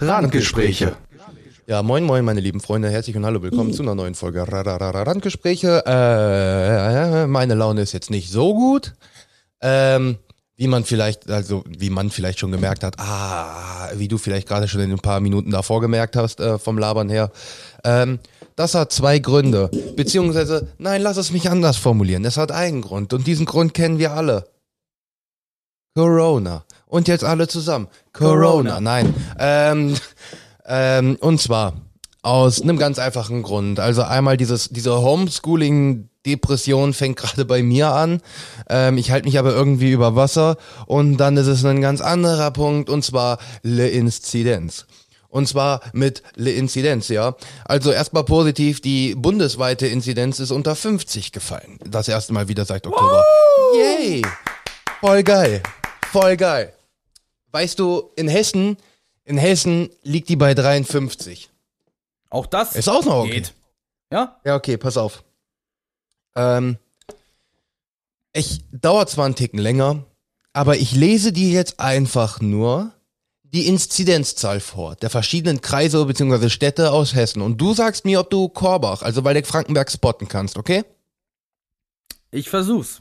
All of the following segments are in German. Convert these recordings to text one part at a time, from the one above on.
Randgespräche. Ja, moin moin meine lieben Freunde, herzlich und hallo, willkommen zu einer neuen Folge Randgespräche. Äh, meine Laune ist jetzt nicht so gut. Ähm, wie man vielleicht, also wie man vielleicht schon gemerkt hat, ah, wie du vielleicht gerade schon in ein paar Minuten davor gemerkt hast, äh, vom Labern her. Ähm, das hat zwei Gründe. Beziehungsweise, nein, lass es mich anders formulieren. Es hat einen Grund und diesen Grund kennen wir alle. Corona. Und jetzt alle zusammen. Corona, Corona. nein. Ähm, ähm, und zwar aus einem ganz einfachen Grund. Also einmal dieses, diese Homeschooling-Depression fängt gerade bei mir an. Ähm, ich halte mich aber irgendwie über Wasser. Und dann ist es ein ganz anderer Punkt, und zwar Le Inzidenz. Und zwar mit Le Inzidenz, ja. Also erstmal positiv, die bundesweite Inzidenz ist unter 50 gefallen. Das erste Mal wieder seit Oktober. Yay! Voll geil. Voll geil. Weißt du, in Hessen, in Hessen liegt die bei 53. Auch das Ist auch noch okay. geht. Ja? Ja, okay, pass auf. Ähm, ich dauert zwar einen Ticken länger, aber ich lese dir jetzt einfach nur die Inzidenzzahl vor, der verschiedenen Kreise bzw. Städte aus Hessen. Und du sagst mir, ob du Korbach, also Waldeck-Frankenberg, spotten kannst, okay? Ich versuch's.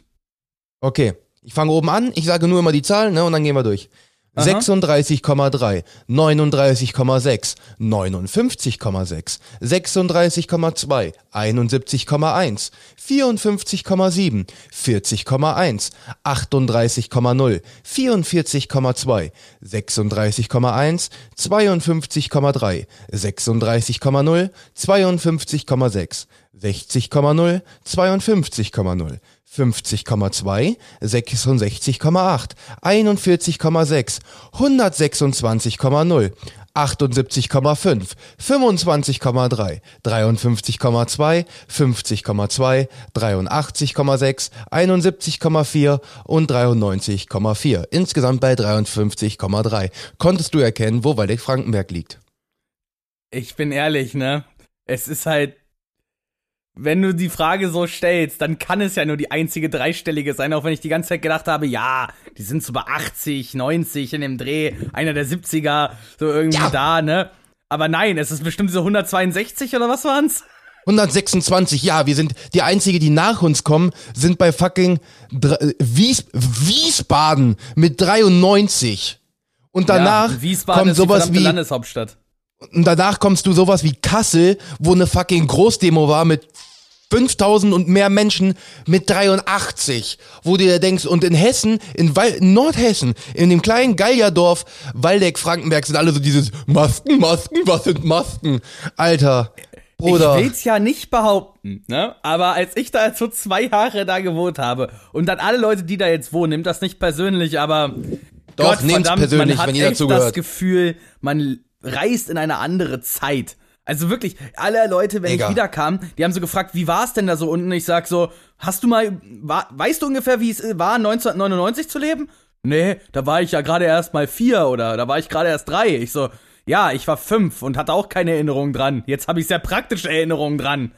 Okay. Ich fange oben an, ich sage nur immer die Zahlen, ne, und dann gehen wir durch. Aha. 36,3, 39,6, 59,6, 36,2, 71,1, 54,7, 40,1, 38,0, 44,2, 36,1, 52,3, 36,0, 52,6, 60,0, 52,0, 50,2, 66,8, 41,6, 126,0, 78,5, 25,3, 53,2, 50,2, 83,6, 71,4 und 93,4. Insgesamt bei 53,3. Konntest du erkennen, wo Waldeck-Frankenberg liegt? Ich bin ehrlich, ne? Es ist halt. Wenn du die Frage so stellst, dann kann es ja nur die einzige dreistellige sein, auch wenn ich die ganze Zeit gedacht habe, ja, die sind so bei 80, 90 in dem Dreh, einer der 70er, so irgendwie Ja. da, ne? Aber nein, es ist bestimmt so 162 oder was waren's? 126, ja, wir sind die einzige, die nach uns kommen, sind bei fucking Dr- äh, Wies Wiesbaden mit 93. Und danach ja, Wiesbaden kommt ist sowas wie Landeshauptstadt. und danach kommst du sowas wie Kassel, wo eine fucking Großdemo war mit 5000 und mehr Menschen mit 83, wo du dir denkst, und in Hessen, in, Wal in Nordhessen, in dem kleinen Gallierdorf Waldeck, Frankenberg sind alle so dieses Masken, Masken, was sind Masken? Alter, Bruder. Ich will's ja nicht behaupten, ne? Aber als ich da jetzt so zwei Jahre da gewohnt habe und dann alle Leute, die da jetzt wohnen, nimmt das nicht persönlich, aber Doch, Gott, verdammt, persönlich, man hat wenn echt das. Gefühl, man reist in eine andere Zeit. Also wirklich, alle Leute, wenn Digga. ich wiederkam, die haben so gefragt, wie war's denn da so unten? Ich sag so, hast du mal, war, weißt du ungefähr, wie es war, 1999 zu leben? Nee, da war ich ja gerade erst mal vier oder da war ich gerade erst drei. Ich so, ja, ich war fünf und hatte auch keine Erinnerung dran. Jetzt habe ich sehr praktische Erinnerungen dran.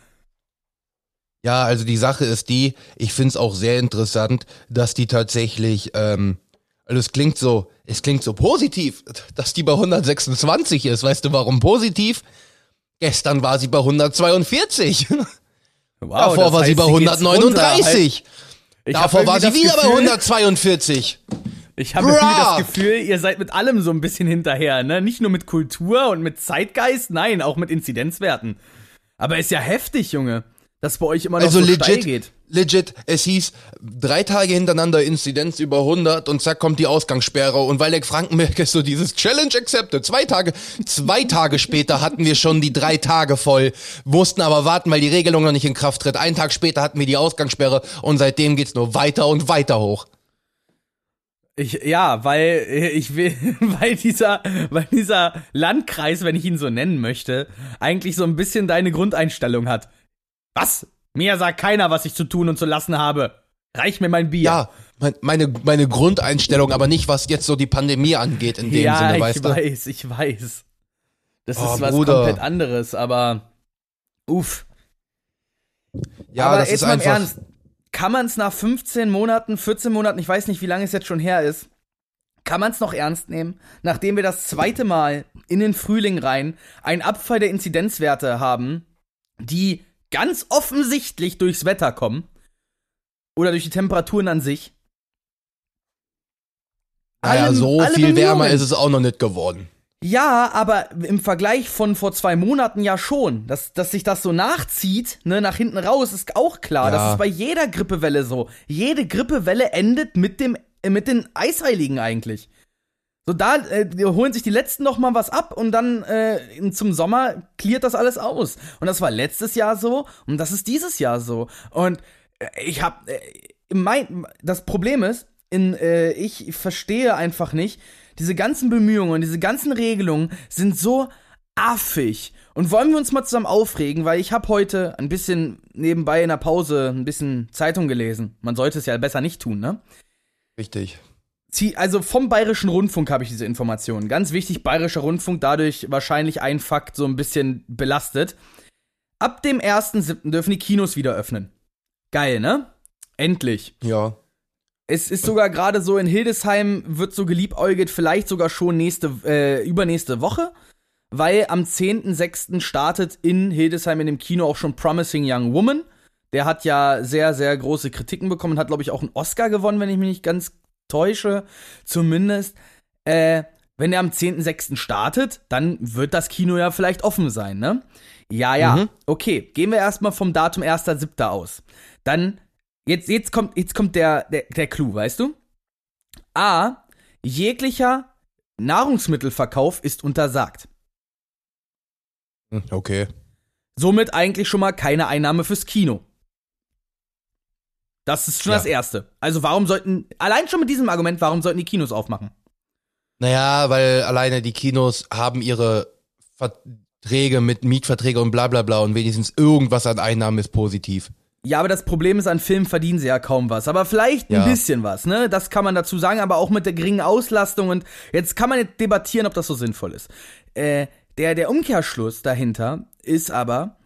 Ja, also die Sache ist die, ich find's auch sehr interessant, dass die tatsächlich, ähm, also es klingt so, es klingt so positiv, dass die bei 126 ist. Weißt du, warum positiv? Gestern war sie bei 142. Wow, Davor war sie heißt, bei geht's runter. 139. Ich hab Davor war sie wieder bei Gefühl- 142. Ich habe irgendwie das Gefühl, ihr seid mit allem so ein bisschen hinterher, ne? Nicht nur mit Kultur und mit Zeitgeist, nein, auch mit Inzidenzwerten. Aber ist ja heftig, Junge, dass bei euch immer noch Also so steil legit, geht. Legit, es hieß drei Tage hintereinander Inzidenz über 100 und zack kommt die Ausgangssperre und Waldeck Frankenberg ist so dieses Challenge accepted. Zwei Tage, zwei Tage später hatten wir schon die drei Tage voll, mussten aber warten, weil die Regelung noch nicht in Kraft tritt. Einen Tag später hatten wir die Ausgangssperre und seitdem geht's nur weiter und weiter hoch. Ich, ja, weil ich will, weil dieser, weil dieser Landkreis, wenn ich ihn so nennen möchte, eigentlich so ein bisschen deine Grundeinstellung hat. Was? Mir sagt keiner, was ich zu tun und zu lassen habe. Reich mir mein Bier. Ja, mein- meine, meine Grundeinstellung, aber nicht was jetzt so die Pandemie angeht in dem ja, Sinne, ich weißt du? weiß, ich weiß. Das Oh, ist was Bruder. komplett anderes, aber uff. Ja, aber das jetzt ist mal einfach. Ernst, kann man es nach 15 Monaten, 14 Monaten, ich weiß nicht, wie lange es jetzt schon her ist, Kann man es noch ernst nehmen, nachdem wir das zweite Mal in den Frühling rein einen Abfall der Inzidenzwerte haben, die ganz offensichtlich durchs Wetter kommen oder durch die Temperaturen an sich? Naja, Alle- so alle viel wärmer ist es auch noch nicht geworden. Ja, aber im Vergleich von vor zwei Monaten ja schon. Dass, dass sich das so nachzieht, ne, nach hinten raus, ist auch klar. Ja. Das ist bei jeder Grippewelle so. Jede Grippewelle endet mit dem, äh, mit den Eisheiligen eigentlich. So, da äh, holen sich die letzten noch mal was ab und dann äh, zum Sommer cleart das alles aus. Und das war letztes Jahr so und das ist dieses Jahr so. Und äh, ich hab, äh, mein, das Problem ist, in, äh, ich verstehe einfach nicht, diese ganzen Bemühungen diese ganzen Regelungen sind so affig. Und wollen wir uns mal zusammen aufregen, weil ich habe heute ein bisschen nebenbei in der Pause ein bisschen Zeitung gelesen. Man sollte es ja besser nicht tun, ne? Richtig. Also vom Bayerischen Rundfunk habe ich diese Informationen. Ganz wichtig, Bayerischer Rundfunk, dadurch wahrscheinlich ein Fakt so ein bisschen belastet. Ab dem 1.7. dürfen die Kinos wieder öffnen. Geil, ne? Endlich. Ja. Es ist sogar gerade so in Hildesheim wird so geliebäugelt, vielleicht sogar schon nächste, äh, übernächste Woche, weil am 10.6. startet in Hildesheim in dem Kino auch schon Promising Young Woman. Der hat ja sehr, sehr große Kritiken bekommen und hat, glaube ich, auch einen Oscar gewonnen, wenn ich mich nicht ganz täusche. Zumindest. Äh, wenn er am 10.6. startet, dann wird das Kino ja vielleicht offen sein, ne? Ja, ja. Mhm. Okay, gehen wir erstmal vom Datum 1.7. aus. Dann, jetzt, jetzt kommt, jetzt kommt der, der, der Clou, weißt du? A, jeglicher Nahrungsmittelverkauf ist untersagt. Hm, Okay. Somit eigentlich schon mal keine Einnahme fürs Kino. Das ist schon Ja. das Erste. Also warum sollten, allein schon mit diesem Argument, warum sollten die Kinos aufmachen? Naja, weil alleine die Kinos haben ihre Verträge mit Mietverträge und bla bla bla und wenigstens irgendwas an Einnahmen ist positiv. Ja, aber das Problem ist, an Filmen verdienen sie ja kaum was. Aber vielleicht ein Ja. bisschen was, ne? Das kann man dazu sagen, aber auch mit der geringen Auslastung. Und jetzt kann man jetzt debattieren, ob das so sinnvoll ist. Äh, der, der Umkehrschluss dahinter ist aber,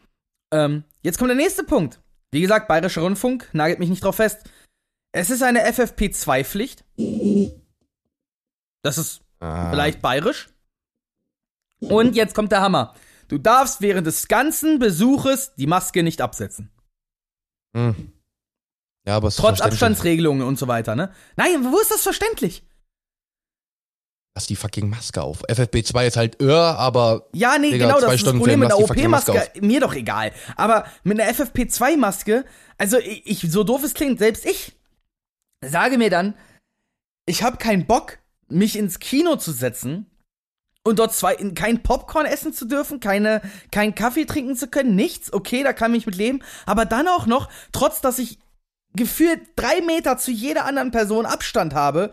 ähm, jetzt kommt der nächste Punkt. Wie gesagt, Bayerischer Rundfunk, nagelt mich nicht drauf fest. Es ist eine FFP2-Pflicht. Das ist Ah. vielleicht bayerisch. Und jetzt kommt der Hammer. Du darfst während des ganzen Besuches die Maske nicht absetzen. Hm. Ja, aber Trotz. Abstandsregelungen und so weiter, ne? Nein, wo ist das verständlich? Lass die fucking Maske auf. FFP2 ist halt irr, aber Ja, nee, Digga, genau, das ist das Stunden Problem Film, mit Maske OP-Maske. Mir doch egal. Aber mit einer FFP2-Maske, also ich, ich, so doof es klingt, selbst ich sage mir dann, ich habe keinen Bock, mich ins Kino zu setzen und dort zwei, kein Popcorn essen zu dürfen, keine, keinen Kaffee trinken zu können, nichts. Okay, da kann ich mit leben. Aber dann auch noch, trotz dass ich gefühlt drei Meter zu jeder anderen Person Abstand habe,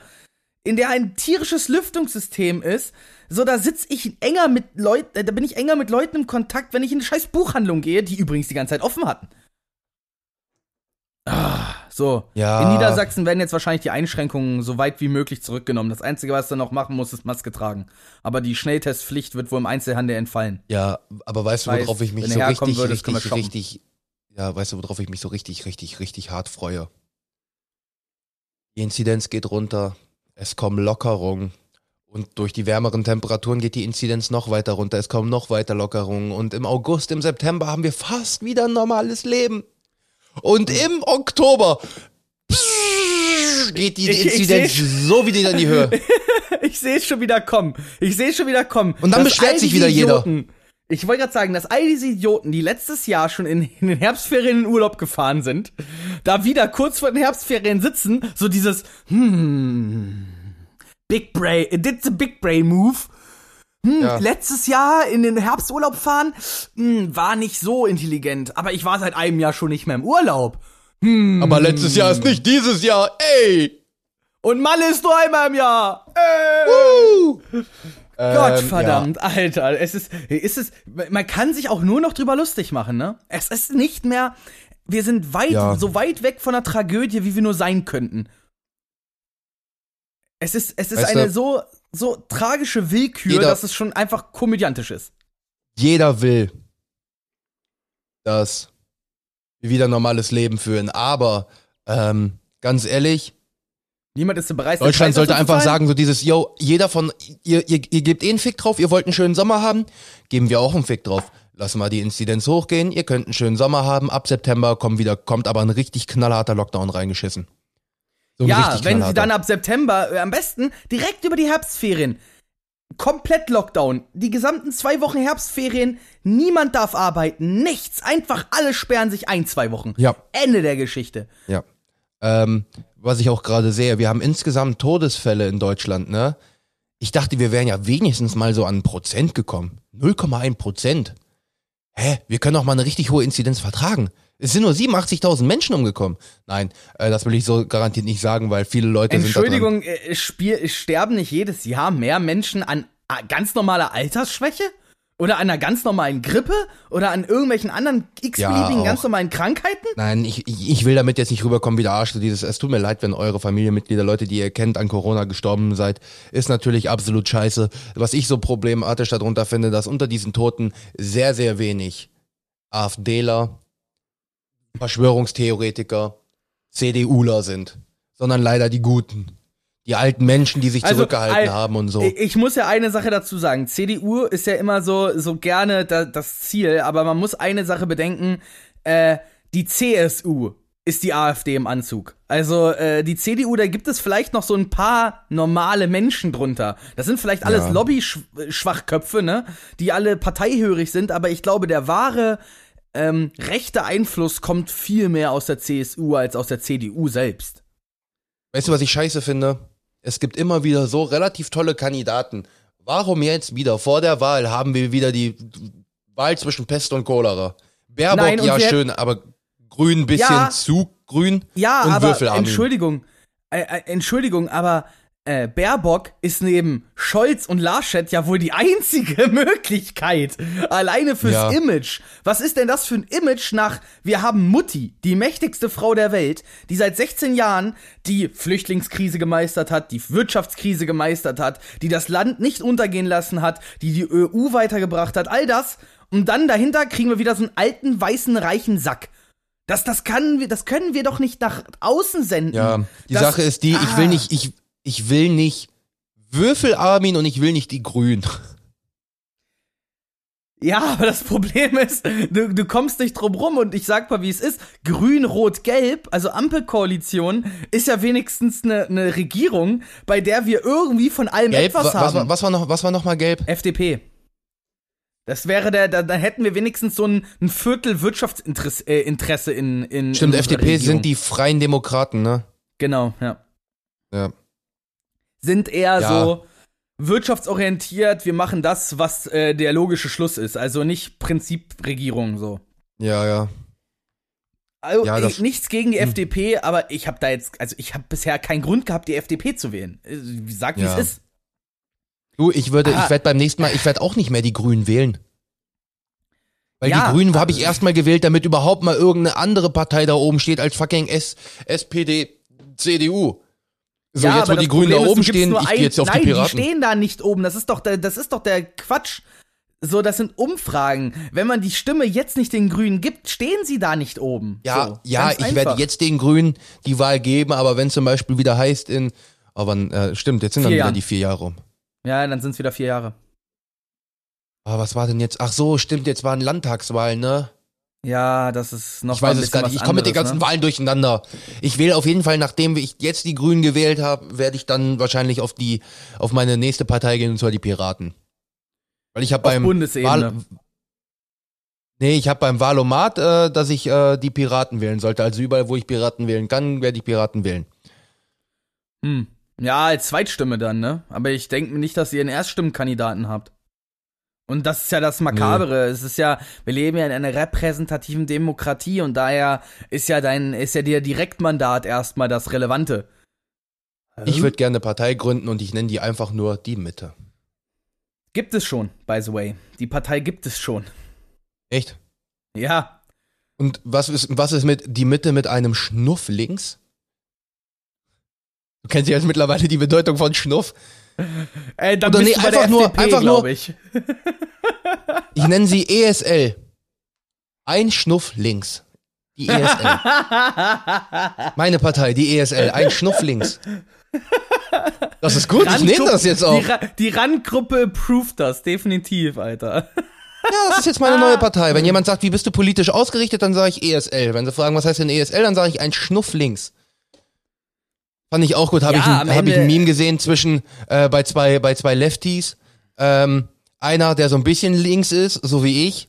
in der ein tierisches Lüftungssystem ist, so da sitz ich enger mit Leuten, äh, da bin ich enger mit Leuten im Kontakt, wenn ich in eine scheiß Buchhandlung gehe, die übrigens die ganze Zeit offen hatten. Ah, so. Ja. In Niedersachsen werden jetzt wahrscheinlich die Einschränkungen so weit wie möglich zurückgenommen. Das Einzige, was du noch machen musst, ist Maske tragen. Aber die Schnelltestpflicht wird wohl im Einzelhandel entfallen. ja, aber weißt du, worauf ich mich so richtig, würdest, richtig, richtig, ja, weißt du, worauf ich mich so richtig, richtig, richtig hart freue? Die Inzidenz geht runter, es kommen Lockerungen und durch die wärmeren Temperaturen geht die Inzidenz noch weiter runter, es kommen noch weiter Lockerungen und im August, im September haben wir fast wieder ein normales Leben. Und im Oktober geht die Ich- ich Inzidenz seh- so wieder in die Höhe. Ich sehe es schon wieder kommen. Ich sehe es schon wieder kommen. Und dann beschwert sich wieder jeder. Ich wollte gerade sagen, dass all diese Idioten, die letztes Jahr schon in, in den Herbstferien in Urlaub gefahren sind, da wieder kurz vor den Herbstferien sitzen, so dieses, hm, Big Brain, it did the Big Brain Move. Hm, Ja. letztes Jahr in den Herbsturlaub fahren, hm, war nicht so intelligent, aber ich war seit einem Jahr schon nicht mehr im Urlaub. Aber letztes Jahr ist nicht dieses Jahr, ey! Und Malle ist nur einmal im Jahr. Äh. Woo! Gott Ähm, verdammt, Alter, es ist, ist es, man kann sich auch nur noch drüber lustig machen, ne? Es ist nicht mehr, wir sind weit, Ja. so weit weg von der Tragödie, wie wir nur sein könnten. Es ist, es ist Weißt eine du- so, so tragische Willkür, Jeder- dass es schon einfach komödiantisch ist. jeder will, dass wir wieder ein normales Leben führen. Aber ähm, ganz ehrlich, Niemand ist bereit. Deutschland sollte einfach sagen, so dieses, yo, jeder von, ihr, ihr, ihr gebt eh einen Fick drauf, ihr wollt einen schönen Sommer haben, geben wir auch einen Fick drauf. Lassen wir die Inzidenz hochgehen, ihr könnt einen schönen Sommer haben, ab September kommt wieder, kommt aber ein richtig knallharter Lockdown reingeschissen. So Ja, wenn sie dann ab September, äh, am besten direkt über die Herbstferien, komplett Lockdown, die gesamten zwei Wochen Herbstferien, niemand darf arbeiten, nichts, einfach alle sperren sich ein, zwei Wochen. Ja. Ende der Geschichte. Ja. Ähm, was ich auch gerade sehe, wir haben insgesamt Todesfälle in Deutschland, ne? Ich dachte, wir wären ja wenigstens mal so an ein Prozent gekommen. 0,1 Prozent. Hä? Wir können doch mal eine richtig hohe Inzidenz vertragen. Es sind nur 87.000 Menschen umgekommen. Nein, äh, das will ich so garantiert nicht sagen, weil viele Leute sind da dran. Entschuldigung, äh, sterben nicht jedes Jahr mehr Menschen an äh, ganz normaler Altersschwäche? Oder an einer ganz normalen Grippe? Oder an irgendwelchen anderen x-beliebigen Ja, ganz normalen Krankheiten? Nein, ich, ich will damit jetzt nicht rüberkommen wie der Arsch. Dieses, es tut mir leid, wenn eure Familienmitglieder, Leute, die ihr kennt, an Corona gestorben seid, ist natürlich absolut scheiße. Was ich so problematisch darunter finde, dass unter diesen Toten sehr, sehr wenig AfDler, Verschwörungstheoretiker, CDUler sind, sondern leider die Guten. Die alten Menschen, die sich Also, zurückgehalten al- haben und so. Ich muss ja eine Sache dazu sagen. CDU ist ja immer so, so gerne da, das Ziel, aber man muss eine Sache bedenken. Äh, die CSU ist die AfD im Anzug. Also äh, die CDU, da gibt es vielleicht noch so ein paar normale Menschen drunter. Das sind vielleicht alles Ja. Lobby-Schwachköpfe, ne? Die alle parteihörig sind, aber ich glaube, der wahre ähm, rechte Einfluss kommt viel mehr aus der CSU als aus der CDU selbst. Weißt du, was ich scheiße finde? Es gibt immer wieder so relativ tolle Kandidaten. Warum jetzt wieder vor der Wahl haben wir wieder die Wahl zwischen Pest und Cholera? Baerbock, Nein, ja schön, aber grün ein bisschen Ja. zu grün Ja, und aber. Entschuldigung, äh, Entschuldigung, aber äh, Baerbock ist neben Scholz und Laschet ja wohl die einzige Möglichkeit. Alleine fürs Ja. Image. Was ist denn das für ein Image nach, wir haben Mutti, die mächtigste Frau der Welt, die seit 16 Jahren die Flüchtlingskrise gemeistert hat, die Wirtschaftskrise gemeistert hat, die das Land nicht untergehen lassen hat, die die EU weitergebracht hat, all das. Und dann dahinter kriegen wir wieder so einen alten, weißen, reichen Sack. Das, das, kann, das können wir doch nicht nach außen senden. Ja, die das, Sache ist die, ich will Ah. nicht, ich, ich will nicht Würfelarmin und ich will nicht die Grün. Ja, aber das Problem ist, du, du kommst nicht drum rum und ich sag mal, wie es ist. Grün, Rot, Gelb, also Ampelkoalition, ist ja wenigstens eine ne Regierung, bei der wir irgendwie von allem Gelb, etwas wa- was, haben. war, was war noch, was war noch mal gelb? FDP. Das wäre der, da, da hätten wir wenigstens so ein, ein Viertel Wirtschaftsinteresse äh, Interesse in, in Stimmt, in FDP Regierung. sind die Freien Demokraten, ne? Genau, ja. Ja. Sind eher Ja. so wirtschaftsorientiert, wir machen das, was äh, der logische Schluss ist. Also nicht Prinzipregierung so. Ja, ja. Also Ja, ich, nichts gegen die Hm. FDP, aber ich habe da jetzt, also ich habe bisher keinen Grund gehabt, die FDP zu wählen. Äh, Sag, wie Ja. es ist. Du, ich würde, Ah. ich werde beim nächsten Mal, ich werde auch nicht mehr die Grünen wählen. Weil Ja, die Grünen habe ich erstmal gewählt, damit überhaupt mal irgendeine andere Partei da oben steht als fucking S, SPD, CDU. So, ja, jetzt aber wo die Grünen da Problem ist, oben gibst stehen, ich gehe jetzt auf Nein, die Piraten. stehen da nicht oben. Das ist doch der, das ist doch der Quatsch. So, das sind Umfragen. Wenn man die Stimme jetzt nicht den Grünen gibt, stehen sie da nicht oben. ja, so, ja, ich werde einfach. jetzt den Grünen die Wahl geben, aber wenn zum Beispiel wieder heißt in, aber äh, stimmt, jetzt sind dann Vier wieder Jahren. die vier Jahre rum. Ja, dann sind es wieder vier Jahre. Aber was war denn jetzt? Ach so, stimmt, jetzt waren Landtagswahlen, ne? Ja, das ist noch Ich weiß ein es gar nicht. Ich komme mit den ganzen ne? Wahlen durcheinander. Ich wähle auf jeden Fall, nachdem ich jetzt die Grünen gewählt habe, werde ich dann wahrscheinlich auf die, auf meine nächste Partei gehen, und zwar die Piraten. Weil ich habe Auf beim Bundesebene. Wahl, nee, ich habe beim Wahlomat, äh, dass ich äh, die Piraten wählen sollte. Also überall, wo ich Piraten wählen kann, werde ich Piraten wählen. Hm. Ja, als Zweitstimme dann, ne? Aber ich denke nicht, dass ihr einen Erststimmenkandidaten habt. Und das ist ja das Makabere. Es ist ja, wir leben ja in einer repräsentativen Demokratie und daher ist ja dein, ist ja dir Direktmandat erstmal das Relevante. Ich würde gerne eine Partei gründen und ich nenne die einfach nur die Mitte. Gibt es schon, by the way. Die Partei gibt es schon. Echt? Ja. Und was ist, was ist mit die Mitte mit einem Schnuff links? Du kennst ja jetzt mittlerweile die Bedeutung von Schnuff. Äh, dann Oder nee, einfach nur- FDP, einfach nur- ich. Ich nenne sie ESL. Ein Schnuff links. Die ESL. Meine Partei, die ESL. Ein Schnuff links. Das ist gut, ich nehme das jetzt auch. Die, Ra die Randgruppe approved das, definitiv, Alter. Ja, das ist jetzt meine neue Partei. Wenn jemand sagt, wie bist du politisch ausgerichtet, dann sage ich ESL. Wenn sie fragen, was heißt denn ESL, dann sage ich ein Schnuff links. Fand ich auch gut. Habe Ja, ich, hab ich ein Meme gesehen zwischen äh, bei zwei bei zwei Lefties. Ähm, einer, der so ein bisschen links ist, so wie ich.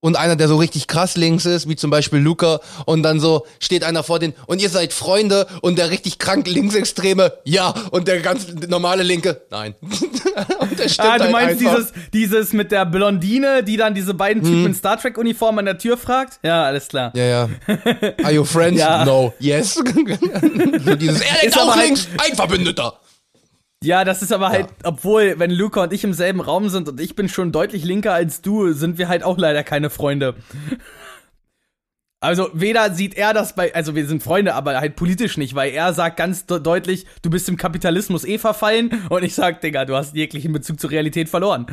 Und einer, der so richtig krass links ist, wie zum Beispiel Luca. Und dann so steht einer vor den, und ihr seid Freunde. Und der richtig krank Linksextreme, ja. Und der ganz normale Linke, nein. und der stimmt Ah, du halt meinst einfach. dieses, dieses mit der Blondine, die dann diese beiden Typen Mhm. in Star Trek Uniform an der Tür fragt? Ja, alles klar. Ja, ja. Are you friends? Ja. No. Yes. so dieses, er Ist auch halt- links, ein Verbündeter. Ja, das ist aber halt, obwohl, wenn Luca und ich im selben Raum sind und ich bin schon deutlich linker als du, sind wir halt auch leider keine Freunde. Also weder sieht er das bei, also wir sind Freunde, aber halt politisch nicht, weil er sagt ganz de deutlich, du bist im Kapitalismus eh verfallen und ich sag, Digga, du hast jeglichen Bezug zur Realität verloren.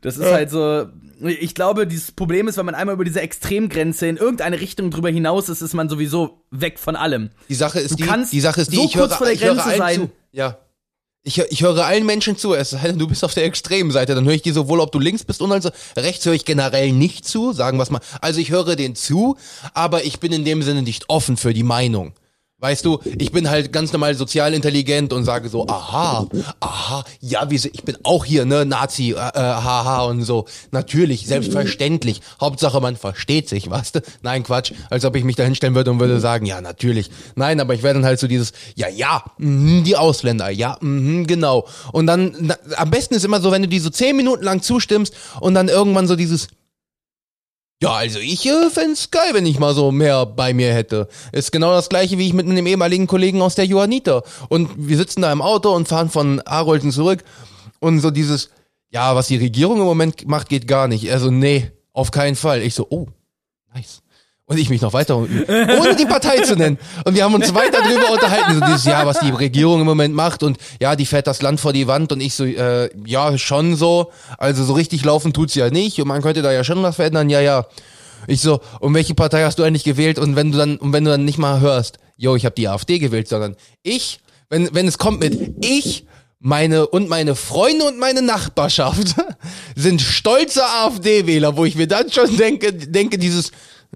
Das ist halt so, ich glaube, dieses Problem ist, wenn man einmal über diese Extremgrenze in irgendeine Richtung drüber hinaus ist, ist man sowieso weg von allem. Die Sache ist Du die, kannst die Sache ist die, so ich höre, kurz vor der höre Grenze sein. zu. Ja. Ich, ich höre allen Menschen zu, es sei denn, du bist auf der extremen Seite, dann höre ich dir sowohl, ob du links bist und also rechts höre ich generell nicht zu, sagen wir mal. Also ich höre den zu, aber ich bin in dem Sinne nicht offen für die Meinung. Weißt du, ich bin halt ganz normal sozial intelligent und sage so, aha, aha, ja, wie, se- ich bin auch hier, ne, Nazi, äh, äh, haha und so. Natürlich, selbstverständlich. Hauptsache, man versteht sich, weißt du? Nein, Quatsch, als ob ich mich da hinstellen würde und würde sagen, ja, natürlich. Nein, aber ich werde dann halt so dieses, ja, ja, mhm, die Ausländer, ja, mhm, genau. Und dann, na, am besten ist immer so, wenn du die so zehn Minuten lang zustimmst und dann irgendwann so dieses, ja, also ich äh, fänd's geil, wenn ich mal so mehr bei mir hätte. Ist genau das gleiche, wie ich mit einem ehemaligen Kollegen aus der Johanniter. Und wir sitzen da im Auto und fahren von Arolten zurück. Und so dieses, ja, was die Regierung im Moment macht, geht gar nicht. Er so, nee, auf keinen Fall. Ich so, oh, nice. Und ich mich noch weiter ohne die Partei zu nennen. Und wir haben uns weiter drüber unterhalten. So dieses, ja, was die Regierung im Moment macht und ja, die fährt das Land vor die Wand und ich so, äh, ja, schon so. Also so richtig laufen tut's ja nicht und man könnte da ja schon was verändern. Ja, ja. Ich so, und welche Partei hast du eigentlich gewählt? Und wenn du dann, und wenn du dann nicht mal hörst, yo, ich habe die AfD gewählt, sondern ich, wenn, wenn es kommt mit ich, meine und meine Freunde und meine Nachbarschaft sind stolze AfD-Wähler, wo ich mir dann schon denke, denke dieses,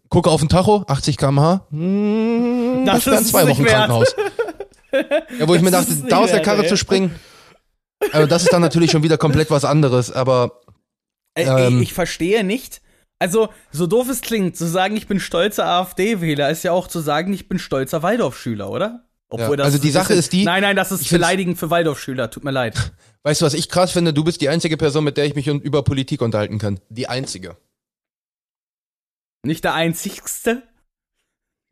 gucke auf den Tacho, 80 km/h, hm, Das das wären ist zwei es Wochen. Krankenhaus. Ja, wo ich mir dachte, da aus der Karre ey. zu springen, also das ist dann natürlich schon wieder komplett was anderes, aber Äh, Ähm. ich verstehe nicht. Also, so doof es klingt, zu sagen, ich bin stolzer AfD-Wähler, ist ja auch zu sagen, ich bin stolzer Waldorfschüler, oder? Ja, also die Sache ist die- Nein, nein, das ist ich beleidigend für Waldorfschüler, tut mir leid. weißt du, was ich krass finde? Du bist die einzige Person, mit der ich mich über Politik unterhalten kann. Die einzige. Nicht der einzigste.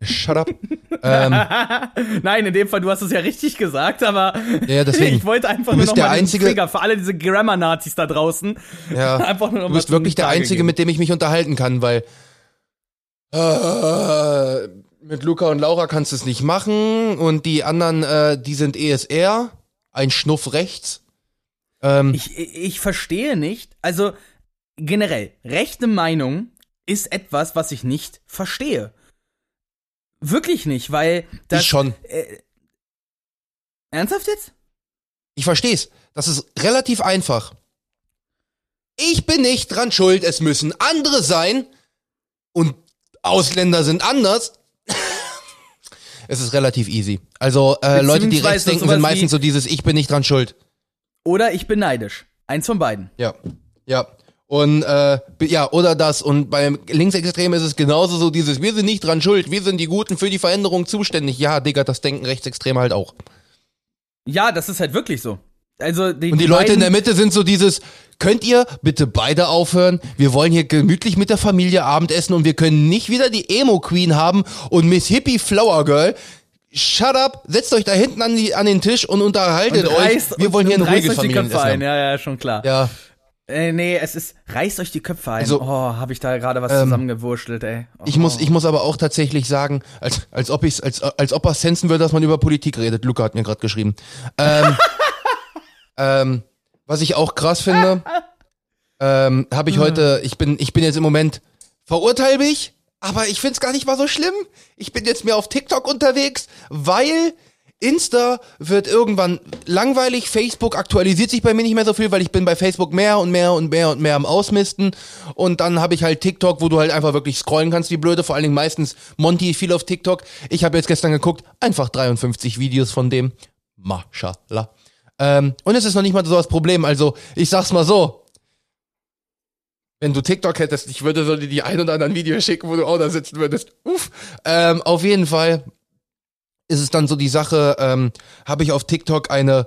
Shut up. ähm, Nein, in dem Fall, du hast es ja richtig gesagt, aber ja, deswegen. ich wollte einfach Du nur bist noch der mal einzige- Trigger für alle diese Grammar-Nazis da draußen. Ja. Einfach nur noch Du bist wirklich der Tage Einzige, geben. mit dem ich mich unterhalten kann, weil äh, mit Luca und Laura kannst du es nicht machen und die anderen, äh, die sind ESR, ein Schnuff rechts. Ähm, ich ich verstehe nicht, also generell, rechte Meinung ist etwas, was ich nicht verstehe. Wirklich nicht, weil das. ich schon. Äh, ernsthaft jetzt? Ich versteh's. Das ist relativ einfach. Ich bin nicht dran schuld, es müssen andere sein und Ausländer sind anders. es ist relativ easy. Also äh, Leute, die rechts denken, sind meistens so dieses Ich bin nicht dran schuld. Oder ich bin neidisch. Eins von beiden. Ja, ja. Und äh, ja, oder das. Und beim Linksextremen ist es genauso so dieses, wir sind nicht dran schuld, wir sind die Guten für die Veränderung zuständig. Ja, Digga, das denken Rechtsextreme halt auch. Ja, das ist halt wirklich so. Also die, Und die Leute in der Mitte sind so dieses, könnt ihr bitte beide aufhören? Wir wollen hier gemütlich mit der Familie Abendessen und wir können nicht wieder die Emo-Queen haben und Miss Hippie Flower Girl. Shut up, setzt euch da hinten an, die, an den Tisch und unterhaltet und euch. reißt- Wir wollen hier ein ruhiges euch Familienessen ein. Ja, ja, schon klar. Ja, Äh, nee, es ist, reißt euch die Köpfe ein. Also, oh, habe ich da gerade was ähm, zusammengewurschtelt, ey. Oh. Ich muss, ich muss aber auch tatsächlich sagen, als, als ob ich als, als ob er sensen würde, dass man über Politik redet. Luca hat mir gerade geschrieben. Ähm, ähm, was ich auch krass finde, ähm, habe ich heute, ich bin, ich bin jetzt im Moment, verurteil mich, aber ich find's gar nicht mal so schlimm. Ich bin jetzt mehr auf TikTok unterwegs, weil Insta wird irgendwann langweilig, Facebook aktualisiert sich bei mir nicht mehr so viel, weil ich bin bei Facebook mehr und mehr und mehr und mehr am Ausmisten und dann habe ich halt TikTok, wo du halt einfach wirklich scrollen kannst, wie blöde, vor allen Dingen meistens Monty viel auf TikTok. Ich habe jetzt gestern geguckt, einfach 53 Videos von dem. Mashallah. Ähm, und es ist noch nicht mal so das Problem, also ich sag's mal so, wenn du TikTok hättest, ich würde so dir die ein oder anderen Videos schicken, wo du auch da sitzen würdest. Uff. Ähm, auf jeden Fall ist es dann so die Sache, ähm, habe ich auf TikTok eine.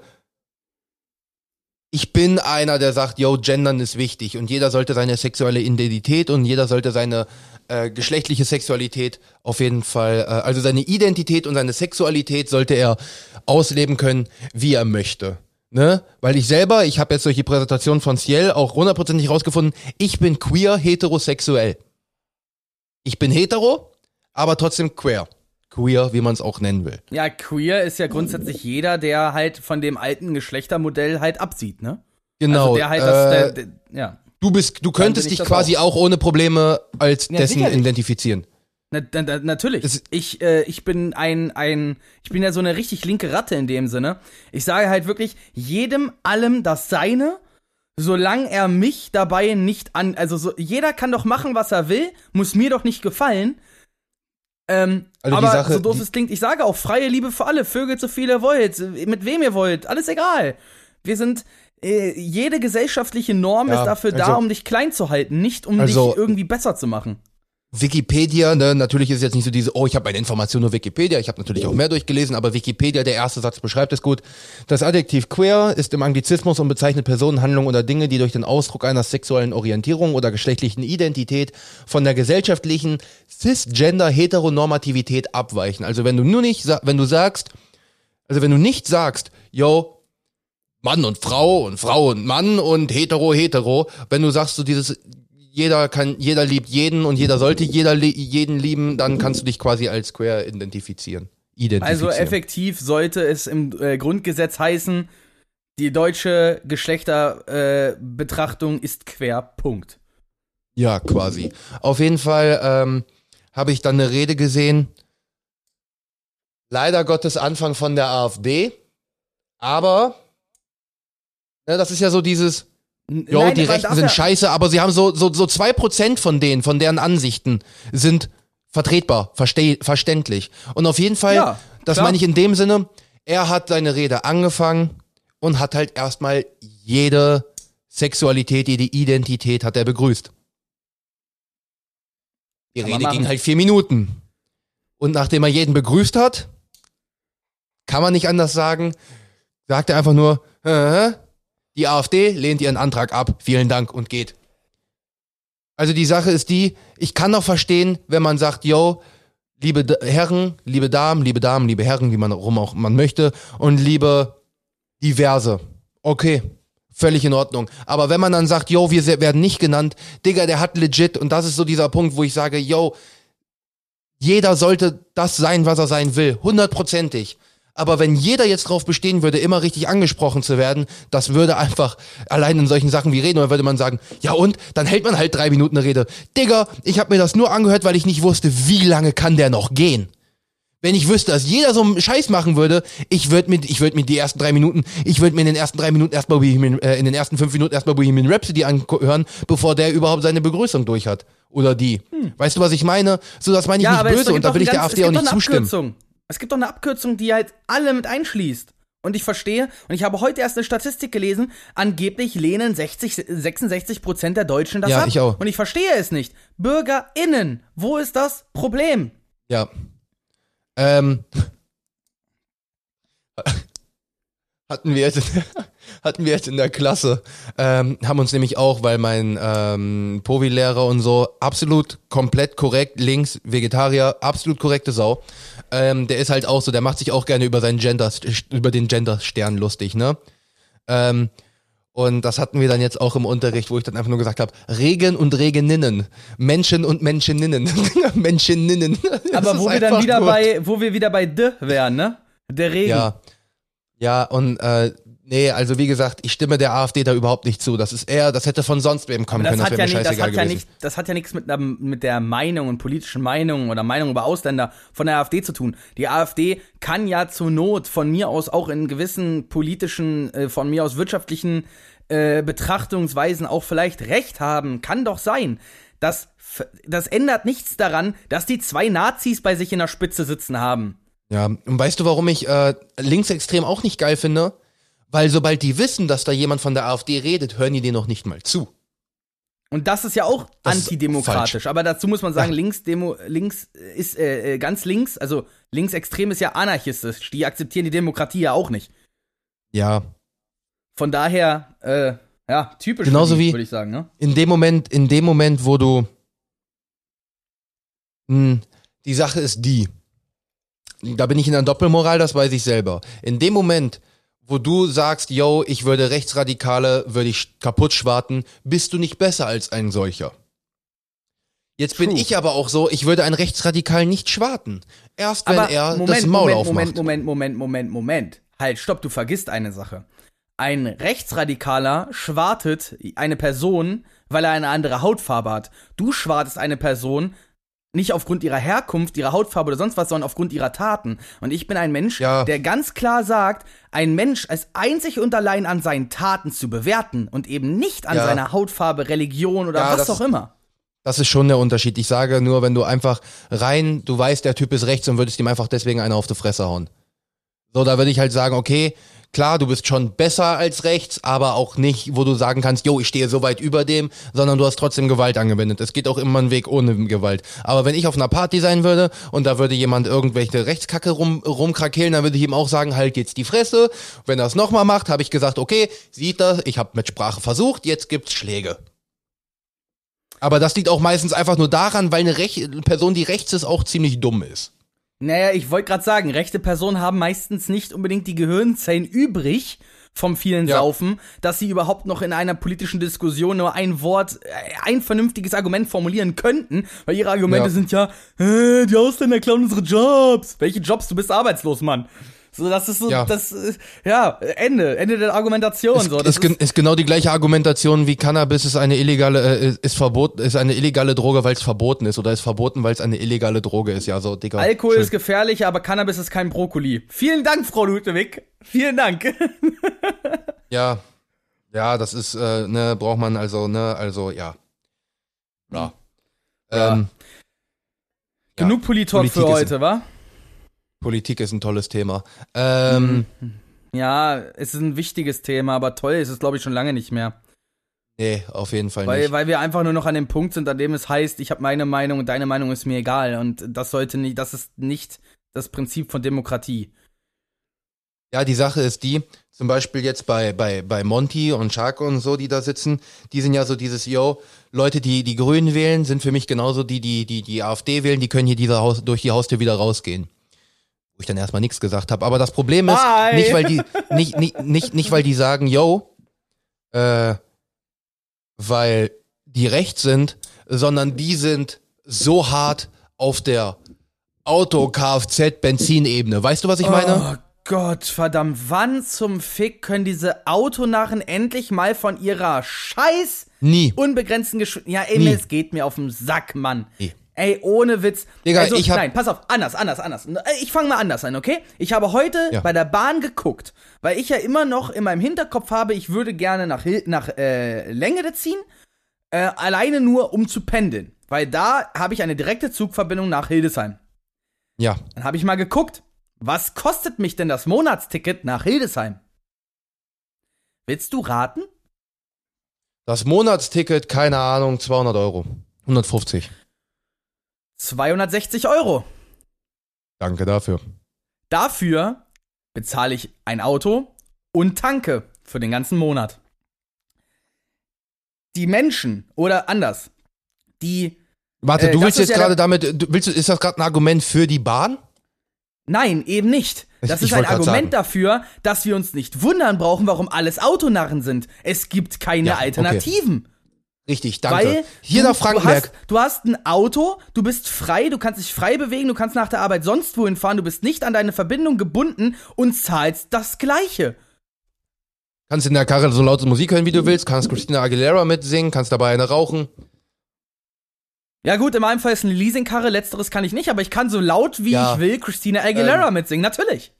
Ich bin einer, der sagt, yo, gendern ist wichtig und jeder sollte seine sexuelle Identität und jeder sollte seine äh, geschlechtliche Sexualität auf jeden Fall, äh, also seine Identität und seine Sexualität sollte er ausleben können, wie er möchte. Ne? Weil ich selber, ich habe jetzt durch die Präsentation von Ciel auch hundertprozentig rausgefunden, ich bin queer heterosexuell. Ich bin hetero, aber trotzdem queer queer, wie man es auch nennen will. Ja, queer ist ja grundsätzlich jeder, der halt von dem alten Geschlechtermodell halt absieht, ne? Genau. Also der halt das, der, der, ja. Du bist, du könntest dich quasi auch. auch. ohne Probleme als ja, dessen sicherlich. identifizieren. Na, na, na, natürlich. Das ich, äh, ich bin ein, ein, ich bin ja so eine richtig linke Ratte in dem Sinne. Ich sage halt wirklich jedem, allem das Seine, solange er mich dabei nicht an, also so, jeder kann doch machen, was er will, muss mir doch nicht gefallen. Ähm, also aber Sache, so doof es klingt, ich sage auch freie Liebe für alle, Vögel so viel ihr wollt, mit wem ihr wollt, alles egal. Wir sind, äh, jede gesellschaftliche Norm ja, ist dafür also, da, um dich klein zu halten, nicht um also, dich irgendwie besser zu machen. Wikipedia, ne, natürlich ist jetzt nicht so diese, oh, ich habe eine Information nur Wikipedia, ich habe natürlich auch mehr durchgelesen, aber Wikipedia, der erste Satz beschreibt es gut. Das Adjektiv queer ist im Anglizismus und bezeichnet Personen, Handlungen oder Dinge, die durch den Ausdruck einer sexuellen Orientierung oder geschlechtlichen Identität von der gesellschaftlichen Cisgender-Heteronormativität abweichen. Also wenn du nur nicht, wenn du sagst, also wenn du nicht sagst, yo, Mann und Frau und Frau und Mann und hetero, hetero, wenn du sagst so dieses jeder kann, jeder liebt jeden und jeder sollte jeder jeden lieben, dann kannst du dich quasi als queer identifizieren. identifizieren. Also effektiv sollte es im äh, Grundgesetz heißen, die deutsche Geschlechterbetrachtung äh, ist quer. Punkt. Ja, quasi. Auf jeden Fall ähm, habe ich dann eine Rede gesehen. Leider Gottes Anfang von der AfD. Aber ne, das ist ja so dieses, Jo, Nein, die Rechten sind ja scheiße, aber sie haben so, so, so zwei Prozent von denen, von deren Ansichten sind vertretbar, verste verständlich. Und auf jeden Fall, ja, das meine ich in dem Sinne, er hat seine Rede angefangen und hat halt erstmal jede Sexualität, jede Identität hat er begrüßt. Die Kann Rede ging halt vier Minuten. Und nachdem er jeden begrüßt hat, kann man nicht anders sagen, sagt er einfach nur, äh, die AfD lehnt ihren Antrag ab. Vielen Dank und geht. Also die Sache ist die, ich kann doch verstehen, wenn man sagt, yo, liebe Herren, liebe Damen, liebe Damen, liebe Herren, wie man rum auch man möchte, und liebe Diverse. Okay, völlig in Ordnung. Aber wenn man dann sagt, yo, wir werden nicht genannt, Digga, der hat legit, und das ist so dieser Punkt, wo ich sage, yo, jeder sollte das sein, was er sein will, hundertprozentig. Aber wenn jeder jetzt drauf bestehen würde, immer richtig angesprochen zu werden, das würde einfach allein in solchen Sachen wie reden, oder würde man sagen, ja und? Dann hält man halt drei Minuten Rede. Digga, ich habe mir das nur angehört, weil ich nicht wusste, wie lange kann der noch gehen. Wenn ich wüsste, dass jeder so einen Scheiß machen würde, ich würde mir, ich würde mir die ersten drei Minuten, ich würde mir in den ersten drei Minuten erstmal Bohemian, äh, in den ersten fünf Minuten erstmal Bohemian Rhapsody anhören, bevor der überhaupt seine Begrüßung durch hat. Oder die. Hm. Weißt du, was ich meine? So, das meine ich ja, nicht böse und da will ich der AfD auch nicht zustimmen. Es gibt doch eine Abkürzung, die halt alle mit einschließt. Und ich verstehe, und ich habe heute erst eine Statistik gelesen, angeblich lehnen 60, 66 Prozent der Deutschen das ja, ab. Ich auch. Und ich verstehe es nicht. BürgerInnen, wo ist das Problem? Ja. Ähm. hatten wir jetzt, hatten wir jetzt in der Klasse, ähm, haben uns nämlich auch, weil mein ähm, Povi-Lehrer und so absolut komplett korrekt, links, Vegetarier, absolut korrekte Sau. Ähm, der ist halt auch so, der macht sich auch gerne über seinen Gender, über den Gender-Stern lustig, ne? Ähm, und das hatten wir dann jetzt auch im Unterricht, wo ich dann einfach nur gesagt habe, Regen und Regeninnen, Menschen und Menscheninnen, Menscheninnen. Aber wo wir dann wieder bei, wo wir wieder bei D wären, ne? Der Regen. Ja. Ja, und äh, Nee, also wie gesagt, ich stimme der AfD da überhaupt nicht zu. Das ist eher, das hätte von sonst wem kommen das können. hat, Das ja nicht, das, scheißegal hat ja nicht, das hat ja nichts mit, der- mit der Meinung und politischen Meinung oder Meinung über Ausländer von der AfD zu tun. Die AfD kann ja zur Not von mir aus auch in gewissen politischen, äh, von mir aus wirtschaftlichen äh, Betrachtungsweisen auch vielleicht recht haben. Kann doch sein. Das, das ändert nichts daran, dass die zwei Nazis bei sich in der Spitze sitzen haben. Ja, und weißt du, warum ich äh, linksextrem auch nicht geil finde? Weil sobald die wissen, dass da jemand von der AfD redet, hören die dir noch nicht mal zu. Und das ist ja auch Das antidemokratisch. Aber dazu muss man sagen, Ja. links, Demo, links ist äh, äh, ganz links, also linksextrem ist ja anarchistisch. Die akzeptieren die Demokratie ja auch nicht. Ja, Von daher, äh, ja, typisch, Genauso die, wie- würde ich sagen, ne? in dem Moment, in dem Moment, wo du, Hm, die Sache ist die, da bin ich in einer Doppelmoral, das weiß ich selber. In dem Moment, wo du sagst, yo, ich würde Rechtsradikale, würde ich kaputt schwarten, bist du nicht besser als ein solcher. Jetzt bin True. ich aber auch so, ich würde einen Rechtsradikalen nicht schwarten. Erst wenn Aber er Moment, das Maul Moment, aufmacht. Moment, Moment, Moment, Moment, Moment. Halt, stopp, du vergisst eine Sache. Ein Rechtsradikaler schwartet eine Person, weil er eine andere Hautfarbe hat. Du schwartest eine Person nicht aufgrund ihrer Herkunft, ihrer Hautfarbe oder sonst was, sondern aufgrund ihrer Taten. Und ich bin ein Mensch, Ja. der ganz klar sagt, ein Mensch ist einzig und allein an seinen Taten zu bewerten und eben nicht an Ja. seiner Hautfarbe, Religion oder Ja, was auch immer. Das ist schon der Unterschied. Ich sage nur, wenn du einfach rein, du weißt, der Typ ist rechts und würdest ihm einfach deswegen eine auf die Fresse hauen. So, da würde ich halt sagen, okay, klar, du bist schon besser als rechts, aber auch nicht, wo du sagen kannst, yo, ich stehe so weit über dem, sondern du hast trotzdem Gewalt angewendet. Es geht auch immer einen Weg ohne Gewalt. Aber wenn ich auf einer Party sein würde und da würde jemand irgendwelche Rechtskacke rum, rumkrakehlen, dann würde ich ihm auch sagen, halt jetzt die Fresse. Wenn er es nochmal macht, habe ich gesagt, okay, sieht er, ich habe mit Sprache versucht, jetzt gibt's Schläge. Aber das liegt auch meistens einfach nur daran, weil eine Rech Person, die rechts ist, auch ziemlich dumm ist. Naja, ich wollte gerade sagen, rechte Personen haben meistens nicht unbedingt die Gehirnzellen übrig vom vielen Ja. Saufen, dass sie überhaupt noch in einer politischen Diskussion nur ein Wort, äh, ein vernünftiges Argument formulieren könnten, weil ihre Argumente Ja. sind ja, äh, die Ausländer klauen unsere Jobs. Welche Jobs? Du bist arbeitslos, Mann. So, das ist so, Ja. das, äh, ja, Ende, Ende der Argumentation. Ist, so, das ist, gen- ist genau die gleiche Argumentation wie Cannabis ist eine illegale, äh, ist verboten, ist eine illegale Droge, weil es verboten ist oder ist verboten, weil es eine illegale Droge ist. Ja, so, Digga. Alkohol schön. ist gefährlich, aber Cannabis ist kein Brokkoli. Vielen Dank, Frau Ludwig. Vielen Dank. Ja. Ja, das ist, äh, ne, braucht man also, ne, also, ja. Ja. Ja. Ähm, Ja, Genug Politalk Politik für ist- heute, wa? Politik ist ein tolles Thema. Ähm, Ja, es ist ein wichtiges Thema, aber toll ist es, glaube ich, schon lange nicht mehr. nee, auf jeden Fall Weil, nicht. weil wir einfach nur noch an dem Punkt sind, an dem es heißt, ich habe meine Meinung und deine Meinung ist mir egal. Und das sollte nicht, das ist nicht das Prinzip von Demokratie. Ja, die Sache ist die, zum Beispiel jetzt bei, bei, bei Monty und Shark und so, die da sitzen, die sind ja so dieses, yo, Leute, die die Grünen wählen, sind für mich genauso die, die, die, die AfD wählen, die können hier diese Haus, durch die Haustür wieder rausgehen. Wo ich dann erstmal nichts gesagt habe. Aber das Problem ist, Bye. nicht weil die, nicht, nicht, nicht, nicht weil die sagen, yo, äh, weil die rechts sind, sondern die sind so hart auf der Auto-Kfz-Benzinebene. Weißt du, was ich meine? Oh Gott, verdammt, wann zum Fick können diese Autonarren endlich mal von ihrer scheiß Nie. unbegrenzten Geschwindigkeit. Ja, ey, Nie. es geht mir auf den Sack, Mann. Nie. Ey, ohne Witz. Digga, also, ich hab- Nein, pass auf, anders, anders, anders. Ich fange mal anders an, okay? Ich habe heute Ja. bei der Bahn geguckt, weil ich ja immer noch in meinem Hinterkopf habe, ich würde gerne nach, nach äh, Längere ziehen, äh, alleine nur um zu pendeln. Weil da habe ich eine direkte Zugverbindung nach Hildesheim. Ja. Dann habe ich mal geguckt, was kostet mich denn das Monatsticket nach Hildesheim? Willst du raten? Das Monatsticket, keine Ahnung, 200 Euro. 150. 260 Euro. Danke dafür. Dafür bezahle ich ein Auto und tanke für den ganzen Monat. Die Menschen, oder anders, die, Warte, Äh, du willst jetzt ja gerade damit, du willst, ist das gerade ein Argument für die Bahn? nein, eben nicht. Das Ich ist ein Argument dafür, dass wir uns nicht wundern brauchen, warum alles Autonarren sind. Es gibt keine Ja, okay. Richtig, danke. Weil Hier du, nach Frankenberg. Du hast, du hast ein Auto, du bist frei, du kannst dich frei bewegen, du kannst nach der Arbeit sonst wohin fahren, du bist nicht an deine Verbindung gebunden und zahlst das Gleiche. Kannst in der Karre so laute Musik hören, wie du willst, kannst Christina Aguilera mitsingen, kannst dabei eine rauchen. Ja gut, in meinem Fall ist eine Leasingkarre, letzteres kann ich nicht, aber ich kann so laut wie Ja. ich will Christina Aguilera Ähm. mitsingen, natürlich.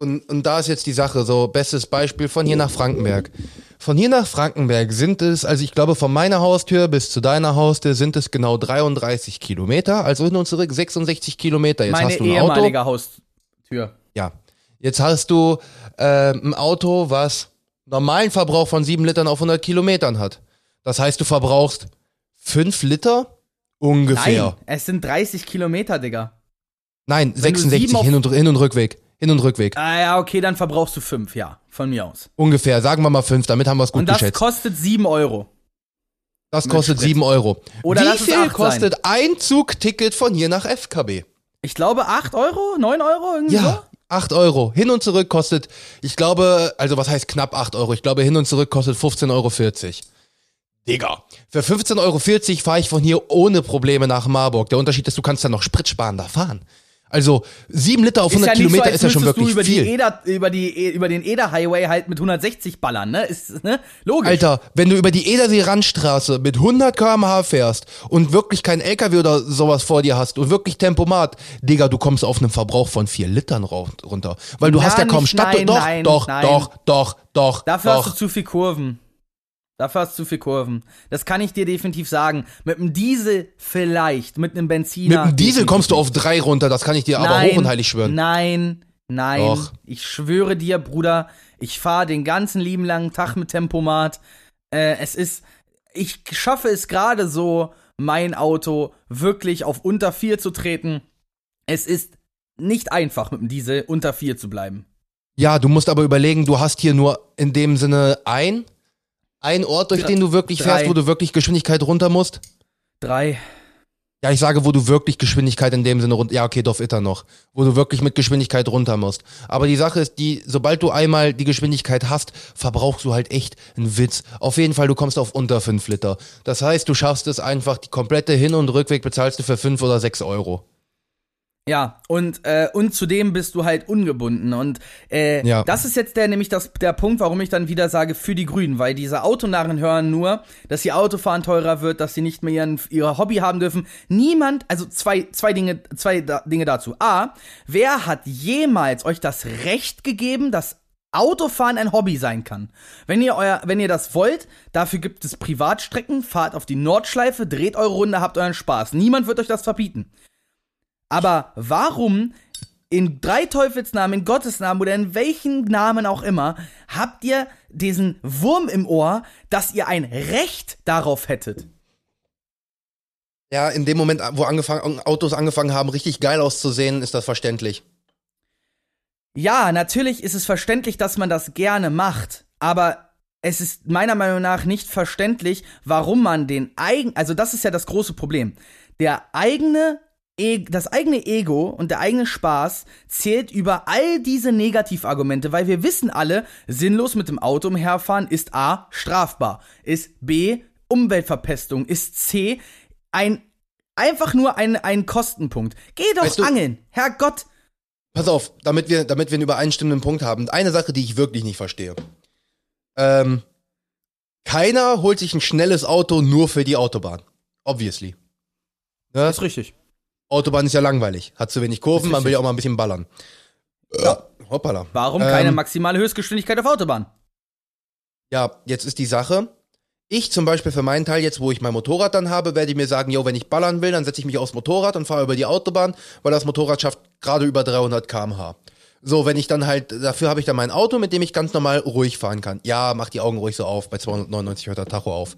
Und, und da ist jetzt die Sache, so bestes Beispiel von hier nach Frankenberg. Von hier nach Frankenberg sind es, also ich glaube von meiner Haustür bis zu deiner Haustür sind es genau 33 Kilometer, also hin und zurück 66 Kilometer. Jetzt Meine hast du ein Auto. ehemalige Haustür. Ja. Jetzt hast du äh, ein Auto, was normalen Verbrauch von 7 Litern auf 100 Kilometern hat. Das heißt, du verbrauchst 5 Liter ungefähr. Nein, es sind 30 Kilometer, Digga. Nein, Wenn du 66 sieben auf- hin und, hin und Rückweg. Hin und Rückweg. Ah ja, okay, dann verbrauchst du fünf, ja, von mir aus. Ungefähr. Sagen wir mal 5, damit haben wir es gut Und das geschätzt. kostet sieben Euro. Das kostet Sprit. 7 Euro. Oder Wie lass es viel acht kostet ein Zugticket von hier nach FKB? Ich glaube acht Euro, neun Euro, irgendwie so. Ja, 8 Euro. Hin und zurück kostet, ich glaube, also was heißt knapp 8 Euro? Ich glaube, hin und zurück kostet 15,40 Euro. Digga, für 15,40 Euro fahre ich von hier ohne Probleme nach Marburg. Der Unterschied ist, du kannst dann noch Sprit sparen da fahren. Also 7 Liter auf 100 ist ja Kilometer so, ist ja schon wirklich über viel. Eder, über, die, über den Eder-Highway halt mit 160 ballern, ne? Ist, ne? Logisch. Alter, wenn du über die Edersee-Randstraße mit 100 km/h fährst und wirklich kein LKW oder sowas vor dir hast und wirklich Tempomat, Digga, du kommst auf einen Verbrauch von 4 Litern runter. Weil du Ja, hast ja kaum Stadt. nein, doch, nein, doch, nein. doch, doch, doch, Dafür hast doch. du zu viel Kurven. Dafür hast du zu viel Kurven. Das kann ich dir definitiv sagen. Mit einem Diesel vielleicht, mit einem Mit Benziner. dem Diesel definitiv kommst du auf 3 runter, das kann ich dir aber Nein, hoch und heilig schwören. Nein, nein. Doch. Ich schwöre dir, Bruder, ich fahre den ganzen lieben langen Tag mit Tempomat. Äh, es ist, ich schaffe es gerade so, mein Auto wirklich auf unter 4 zu treten. Es ist nicht einfach, mit dem Diesel unter 4 zu bleiben. Ja, du musst aber überlegen, du hast hier nur in dem Sinne ein, ein Ort, durch den du wirklich fährst, wo du wirklich Geschwindigkeit runter musst. Drei. Ja, ich sage, wo du wirklich Geschwindigkeit in dem Sinne runter, ja, okay, Dorf Itter noch, wo du wirklich mit Geschwindigkeit runter musst. Aber die Sache ist, die, sobald du einmal die Geschwindigkeit hast, verbrauchst du halt echt einen Witz. Auf jeden Fall, du kommst auf unter 5 Liter. Das heißt, du schaffst es einfach, die komplette Hin- und Rückweg bezahlst du für 5 oder 6 Euro. Ja, und, äh, und zudem bist du halt ungebunden. Und äh, Ja. das ist jetzt der, nämlich das, der Punkt, warum ich dann wieder sage, für die Grünen, weil diese Autonarren hören nur, dass ihr Autofahren teurer wird, dass sie nicht mehr ihren, ihr Hobby haben dürfen. Niemand, also zwei, zwei Dinge, zwei da, Dinge dazu. A, wer hat jemals euch das Recht gegeben, dass Autofahren ein Hobby sein kann. Wenn ihr euer, wenn ihr das wollt, dafür gibt es Privatstrecken, fahrt auf die Nordschleife, dreht eure Runde, habt euren Spaß. Niemand wird euch das verbieten. Aber warum in drei Teufelsnamen, in Gottes Namen oder in welchen Namen auch immer, habt ihr diesen Wurm im Ohr, dass ihr ein Recht darauf hättet? Ja, in dem Moment, wo angefangen, Autos angefangen haben, richtig geil auszusehen, ist das verständlich. Ja, natürlich ist es verständlich, dass man das gerne macht, aber es ist meiner Meinung nach nicht verständlich, warum man den eigen, also das ist ja das große Problem. Der eigene E- das eigene Ego und der eigene Spaß zählt über all diese Negativargumente, weil wir wissen alle, sinnlos mit dem Auto umherfahren ist A strafbar, ist B Umweltverpestung, ist C ein einfach nur ein, ein Kostenpunkt. Geh doch Weißt du- angeln, Herrgott. Pass auf, damit wir, damit wir einen übereinstimmenden Punkt haben. Eine Sache, die ich wirklich nicht verstehe. Ähm, keiner holt sich ein schnelles Auto nur für die Autobahn. Obviously. Ne? ist richtig. Autobahn ist ja langweilig. Hat zu wenig Kurven, man will ja auch mal ein bisschen ballern. Ja. Hoppala. Warum Ähm, keine maximale Höchstgeschwindigkeit auf Autobahn? Ja, jetzt ist die Sache. Ich zum Beispiel für meinen Teil, jetzt wo ich mein Motorrad dann habe, werde ich mir sagen, yo, wenn ich ballern will, dann setze ich mich aufs Motorrad und fahre über die Autobahn, weil das Motorrad schafft gerade über 300 km/h. So, wenn ich dann halt, dafür habe ich dann mein Auto, mit dem ich ganz normal ruhig fahren kann. Ja, mach die Augen ruhig so auf, bei 299 hört der Tacho auf.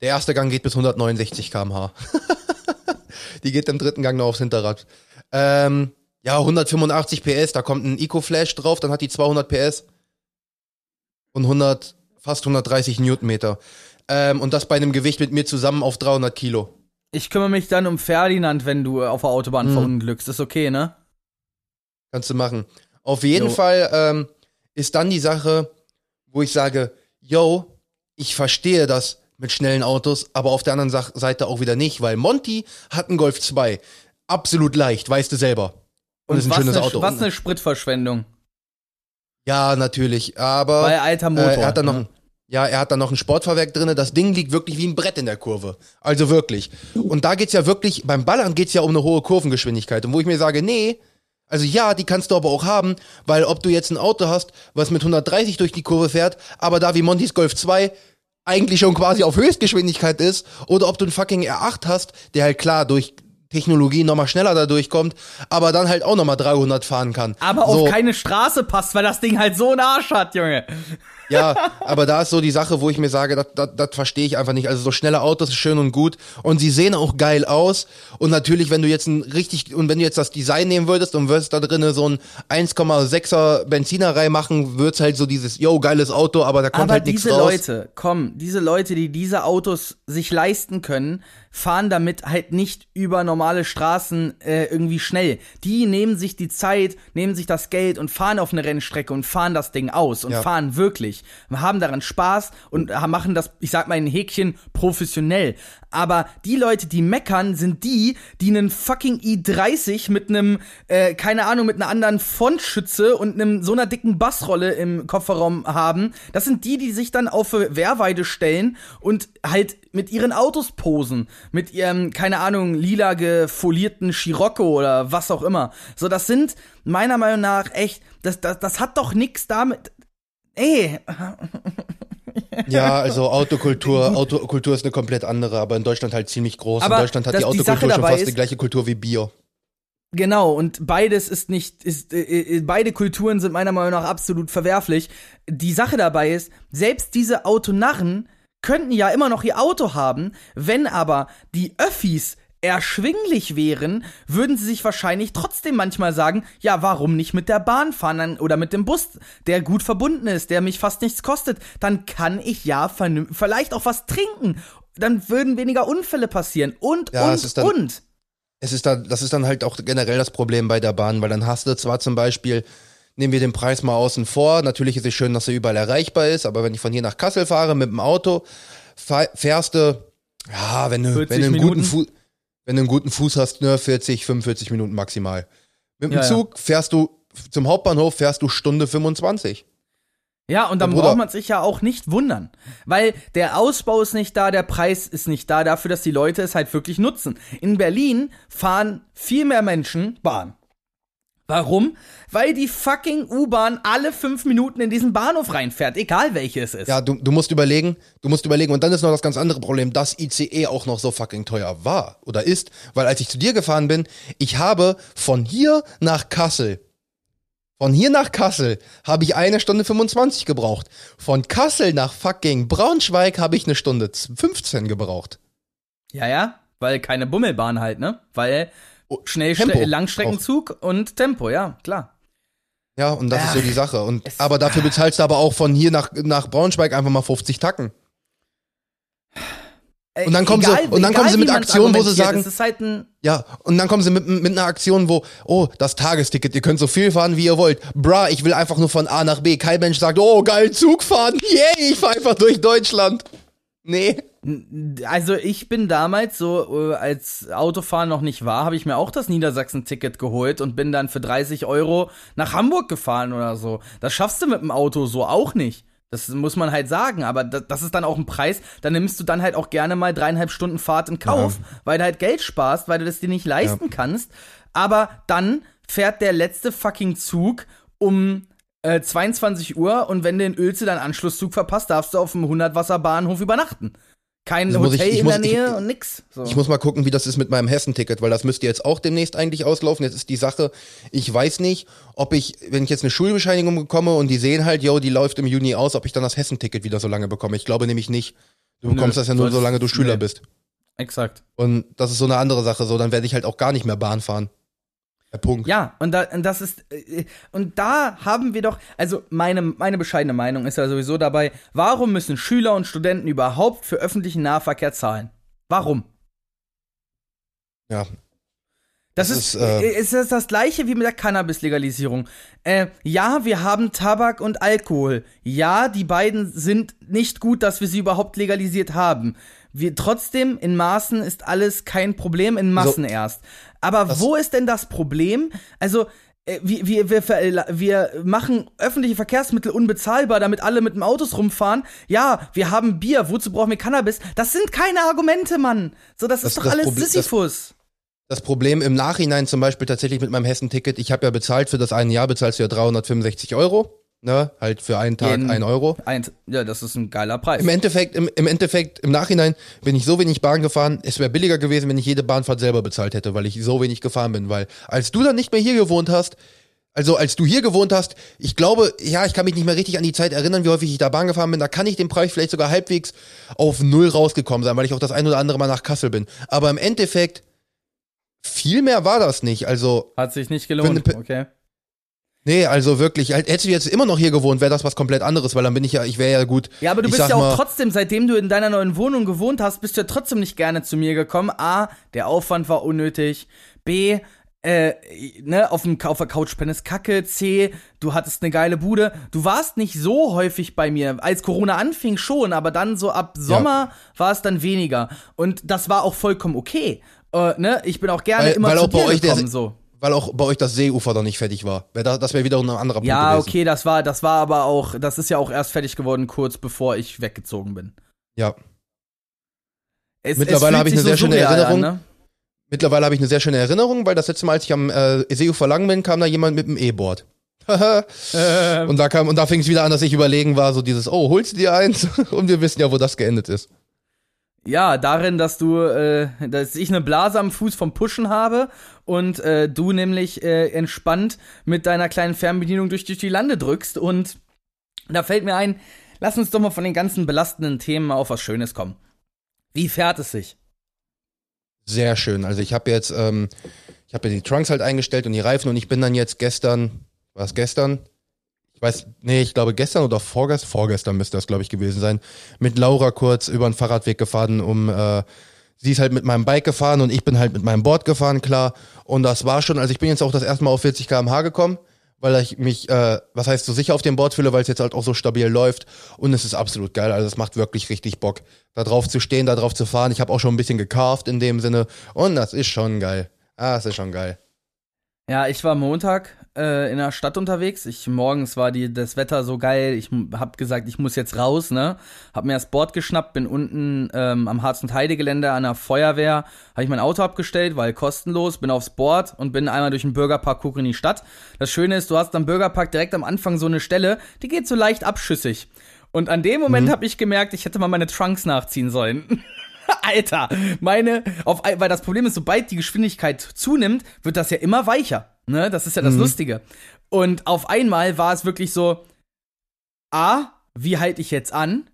Der erste Gang geht bis 169 km/h. die geht im dritten Gang noch aufs Hinterrad. Ähm, ja, 185 PS, da kommt ein Eco-Flash drauf, dann hat die 200 PS und 100, fast 130 Newtonmeter. Ähm, und das bei einem Gewicht mit mir zusammen auf 300 Kilo. Ich kümmere mich dann um Ferdinand, wenn du auf der Autobahn Mhm. verunglückst. Ist okay, ne? Kannst du machen. Auf jeden Jo. Fall ähm, ist dann die Sache, wo ich sage, yo, ich verstehe das mit schnellen Autos, aber auf der anderen Seite auch wieder nicht, weil Monty hat einen Golf 2. Absolut leicht, weißt du selber. Und, ist ein schönes ne, Auto. Was Und- eine Spritverschwendung. Ja, natürlich, aber Weil alter Motor. Äh, er hat dann noch, ne? ja, er hat dann noch ein Sportfahrwerk drinne. Das Ding liegt wirklich wie ein Brett in der Kurve. Also wirklich. Und da geht's ja wirklich, beim Ballern geht's ja um eine hohe Kurvengeschwindigkeit. Und wo ich mir sage, nee, also ja, die kannst du aber auch haben, weil ob du jetzt ein Auto hast, was mit 130 durch die Kurve fährt, aber da wie Montys Golf 2 eigentlich schon quasi auf Höchstgeschwindigkeit ist, oder ob du einen fucking R8 hast, der halt klar durch Technologie nochmal schneller da durchkommt, aber dann halt auch nochmal 300 fahren kann. Aber so. auf keine Straße passt, weil das Ding halt so einen Arsch hat, Junge. Ja, aber da ist so die Sache, wo ich mir sage, das, das, das verstehe ich einfach nicht. Also so schnelle Autos ist schön und gut und sie sehen auch geil aus. Und natürlich, wenn du jetzt ein richtig, und wenn du jetzt das Design nehmen würdest und würdest da drinnen so ein 1,6er Benziner reinmachen, wird's halt so dieses, yo, geiles Auto, aber da kommt Aber halt nichts diese raus. Leute, komm, diese Leute, die diese Autos sich leisten können, fahren damit halt nicht über normale Straßen äh, irgendwie schnell. Die nehmen sich die Zeit, nehmen sich das Geld und fahren auf eine Rennstrecke und fahren das Ding aus und Ja. fahren wirklich. Haben daran Spaß und machen das, ich sag mal in Häkchen, professionell. Aber die Leute, die meckern, sind die, die einen fucking i30 mit einem, äh, keine Ahnung, mit einer anderen Frontschütze und einem so einer dicken Bassrolle im Kofferraum haben. Das sind die, die sich dann auf Wehrweide stellen und halt mit ihren Autos posen. Mit ihrem, keine Ahnung, lila gefolierten Scirocco oder was auch immer. So, das sind meiner Meinung nach echt, das, das, das hat doch nix damit. Ey, Ja, also Autokultur, Autokultur ist eine komplett andere, aber in Deutschland halt ziemlich groß. Aber in Deutschland hat die die Autokultur schon dabei fast die ist- gleiche Kultur wie Bier. Genau, und beides ist nicht, ist, äh, äh, beide Kulturen sind meiner Meinung nach absolut verwerflich. Die Sache dabei ist, selbst diese Autonarren könnten ja immer noch ihr Auto haben, wenn aber die Öffis erschwinglich wären, würden sie sich wahrscheinlich trotzdem manchmal sagen, ja, warum nicht mit der Bahn fahren oder mit dem Bus, der gut verbunden ist, der mich fast nichts kostet, dann kann ich ja vielleicht auch was trinken. Dann würden weniger Unfälle passieren und, Ja, und, dann- und. Es ist dann, das ist dann halt auch generell das Problem bei der Bahn, weil dann hast du zwar zum Beispiel, nehmen wir den Preis mal außen vor, natürlich ist es schön, dass er überall erreichbar ist, aber wenn ich von hier nach Kassel fahre mit dem Auto, fährst du, ja, wenn du, 40 wenn du einen guten Minuten. Fuß, wenn du einen guten Fuß hast, ne, 40, 45 Minuten maximal. Mit dem Ja. Zug fährst du zum Hauptbahnhof fährst du Stunde 25. Ja, und dann Ja, braucht man sich ja auch nicht wundern. Weil der Ausbau ist nicht da, der Preis ist nicht da, dafür, dass die Leute es halt wirklich nutzen. In Berlin fahren viel mehr Menschen Bahn. Warum? Weil die fucking U-Bahn alle fünf Minuten in diesen Bahnhof reinfährt, egal welche es ist. Ja, du, du musst überlegen, du musst überlegen, und dann ist noch das ganz andere Problem, dass ICE auch noch so fucking teuer war oder ist, weil als ich zu dir gefahren bin, ich habe von hier nach Kassel, von hier nach Kassel habe ich eine Stunde 25 gebraucht. Von Kassel nach fucking Braunschweig habe ich eine Stunde 15 gebraucht. Ja, ja, weil keine Bummelbahn halt, ne? Weil schnell Tempo. Langstreckenzug und Tempo, ja, klar. Ja, und das ist so Ach, die Sache. Und, aber dafür bezahlst du aber auch von hier nach, nach Braunschweig einfach mal 50 Tacken. Und dann kommen sie- und dann kommen sie mit Aktionen, wo sie sagen- halt ein Ja, und dann kommen sie mit, mit einer Aktion, wo, oh, das Tagesticket, ihr könnt so viel fahren, wie ihr wollt. Bra, ich will einfach nur von A nach B. Kein Mensch sagt, oh, geil, Zug fahren. Yay, ich fahr einfach durch Deutschland. Nee. Also ich bin damals so, äh, als Autofahren noch nicht war, habe ich mir auch das Niedersachsen-Ticket geholt und bin dann für 30 Euro nach Hamburg gefahren oder so. Das schaffst du mit dem Auto so auch nicht. Das muss man halt sagen, aber das, das ist dann auch ein Preis, da nimmst du dann halt auch gerne mal dreieinhalb Stunden Fahrt in Kauf, weil du halt Geld sparst, weil du das dir nicht leisten kannst. Aber dann fährt der letzte fucking Zug um äh, 22 Uhr und wenn du in Uelze deinen Anschlusszug verpasst, darfst du auf dem 100-Wasser-Bahnhof übernachten. Kein muss Hotel ich- ich in muss- der Nähe ich- und nix. So. Ich muss mal gucken, wie das ist mit meinem Hessenticket, weil das müsste jetzt auch demnächst eigentlich auslaufen. Jetzt ist die Sache, ich weiß nicht, ob ich, wenn ich jetzt eine Schulbescheinigung bekomme und die sehen halt, yo, die läuft im Juni aus, ob ich dann das Hessenticket wieder so lange bekomme. Ich glaube nämlich nicht. Du Nö, bekommst das ja nur, solange du Schüler nee. bist. Exakt. Und das ist so eine andere Sache. So, dann werde ich halt auch gar nicht mehr Bahn fahren. Der Punkt. Ja, und, da, und das ist, äh, und da haben wir doch, also meine, meine bescheidene Meinung ist ja sowieso dabei, warum müssen Schüler und Studenten überhaupt für öffentlichen Nahverkehr zahlen? Warum? Ja. Das, Das ist, ist, äh, äh, ist das, das gleiche wie mit der Cannabis-Legalisierung. Äh, ja, wir haben Tabak und Alkohol. Ja, die beiden sind nicht gut, dass wir sie überhaupt legalisiert haben. Wir trotzdem in Maßen ist alles kein Problem, in Massen erst. Aber wo ist denn das Problem? Also äh, wir, wir, wir, wir machen öffentliche Verkehrsmittel unbezahlbar, damit alle mit dem Autos rumfahren. Ja, wir haben Bier, wozu brauchen wir Cannabis? Das sind keine Argumente, Mann. So, das, Das- ist doch das alles Problem- das- Sisyphus. Das Problem im Nachhinein zum Beispiel tatsächlich mit meinem Hessen-Ticket, ich habe ja bezahlt für das eine Jahr, bezahlst du ja 365 Euro, ne, halt für einen Tag Jeden- ein Euro. Ein, ja, das ist ein geiler Preis. Im Endeffekt, im, im Endeffekt, im Nachhinein bin ich so wenig Bahn gefahren, es wäre billiger gewesen, wenn ich jede Bahnfahrt selber bezahlt hätte, weil ich so wenig gefahren bin, weil als du dann nicht mehr hier gewohnt hast, also als du hier gewohnt hast, ich glaube, ja, ich kann mich nicht mehr richtig an die Zeit erinnern, wie häufig ich da Bahn gefahren bin, da kann ich den Preis vielleicht sogar halbwegs auf null rausgekommen sein, weil ich auch das ein oder andere Mal nach Kassel bin. Aber im Endeffekt, viel mehr war das nicht, also Hat sich nicht gelohnt. Okay. Nee, also wirklich, hättest du jetzt immer noch hier gewohnt, wäre das was komplett anderes, weil dann bin ich ja, ich wäre ja gut. Ja, aber du bist ja auch mal, trotzdem, seitdem du in deiner neuen Wohnung gewohnt hast, bist du ja trotzdem nicht gerne zu mir gekommen. A, der Aufwand war unnötig. B, äh, ne, auf, dem, auf der Couch ist Kacke. C, du hattest eine geile Bude. Du warst nicht so häufig bei mir. Als Corona anfing schon, aber dann so ab Sommer war es dann weniger. Und das war auch vollkommen okay. Äh, ne, ich bin auch gerne Weil- immer weil zu auch bei euch der- gekommen, so. Weil auch bei euch das Seeufer noch nicht fertig war. Das wäre wiederum ein anderer Punkt Ja, gewesen. okay, das war, das war aber auch, das ist ja auch erst fertig geworden, kurz bevor ich weggezogen bin. Ja. Es, Mittlerweile habe ich eine sich sehr schöne Erinnerung. An, ne? Mittlerweile habe ich eine sehr schöne Erinnerung, weil das letzte Mal, als ich am äh, Seeufer lang bin, kam da jemand mit dem E-Board. und da kam und da fing es wieder an, dass ich überlegen war, so dieses, oh, holst du dir eins? und wir wissen ja, wo das geendet ist. Ja, darin, dass du, äh, dass ich eine Blase am Fuß vom Pushen habe und äh, du nämlich äh, entspannt mit deiner kleinen Fernbedienung durch, durch die Lande drückst. Und da fällt mir ein, lass uns doch mal von den ganzen belastenden Themen mal auf was Schönes kommen. Wie fährt es sich? Sehr schön. Also ich habe jetzt, ähm, ich habe die Trunks halt eingestellt und die Reifen und ich bin dann jetzt gestern, war es gestern? Ich weiß, nee, ich glaube gestern oder vorgestern, vorgestern müsste das, glaube ich, gewesen sein, mit Laura kurz über den Fahrradweg gefahren, um, äh, sie ist halt mit meinem Bike gefahren und ich bin halt mit meinem Board gefahren, klar. Und das war schon, also ich bin jetzt auch das erste Mal auf 40 km/h gekommen, weil ich mich, äh, was heißt so sicher auf dem Board fühle, weil es jetzt halt auch so stabil läuft. Und es ist absolut geil. Also es macht wirklich richtig Bock, da drauf zu stehen, da drauf zu fahren. Ich habe auch schon ein bisschen gecarved in dem Sinne. Und das ist schon geil. Ah, das ist schon geil. Ja, ich war Montag äh, in der Stadt unterwegs. Ich morgens war die das Wetter so geil. Ich m- hab gesagt, ich muss jetzt raus, ne? Hab mir das Board geschnappt, bin unten ähm, am Harz und Heide Gelände an der Feuerwehr, habe ich mein Auto abgestellt, weil kostenlos, bin aufs Board und bin einmal durch den Bürgerpark gucken in die Stadt. Das Schöne ist, du hast am Bürgerpark direkt am Anfang so eine Stelle, die geht so leicht abschüssig. Und an dem Moment Mhm. hab habe ich gemerkt, ich hätte mal meine Trunks nachziehen sollen. Alter, meine, auf, weil das Problem ist, sobald die Geschwindigkeit zunimmt, wird das ja immer weicher. Ne? Das ist ja das Lustige. Und auf einmal war es wirklich so: A, wie halte ich jetzt an?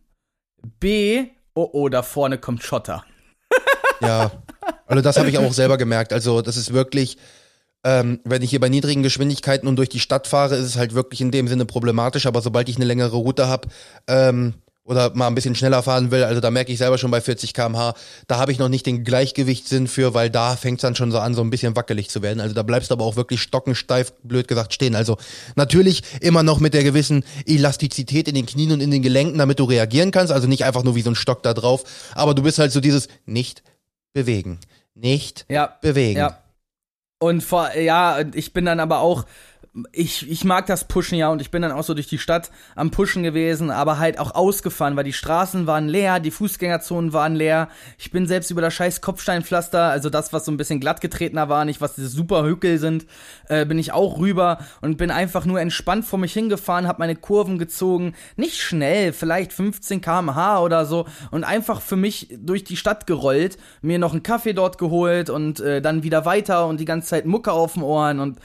B, oh oh, da vorne kommt Schotter. Ja, also das habe ich auch selber gemerkt. Also das ist wirklich, ähm, wenn ich hier bei niedrigen Geschwindigkeiten und durch die Stadt fahre, ist es halt wirklich in dem Sinne problematisch. Aber sobald ich eine längere Route habe ähm, oder mal ein bisschen schneller fahren will, also da merke ich selber schon bei 40 km/h, da habe ich noch nicht den Gleichgewichtssinn für, weil da fängt es dann schon so an, so ein bisschen wackelig zu werden. Also da bleibst du aber auch wirklich stockensteif, blöd gesagt, stehen. Also natürlich immer noch mit der gewissen Elastizität in den Knien und in den Gelenken, damit du reagieren kannst. Also nicht einfach nur wie so ein Stock da drauf. Aber du bist halt so dieses nicht bewegen. Nicht Ja. bewegen. Ja. Und vor, ja, ich bin dann aber auch, ich, ich mag das Pushen ja und ich bin dann auch so durch die Stadt am Pushen gewesen, aber halt auch ausgefahren, weil die Straßen waren leer, die Fußgängerzonen waren leer. Ich bin selbst über das scheiß Kopfsteinpflaster, also das, was so ein bisschen glattgetretener war, nicht was diese super Hügel sind, äh, bin ich auch rüber und bin einfach nur entspannt vor mich hingefahren, hab meine Kurven gezogen, nicht schnell, vielleicht 15 km/h oder so und einfach für mich durch die Stadt gerollt, mir noch einen Kaffee dort geholt und äh, dann wieder weiter und die ganze Zeit Mucke auf den Ohren und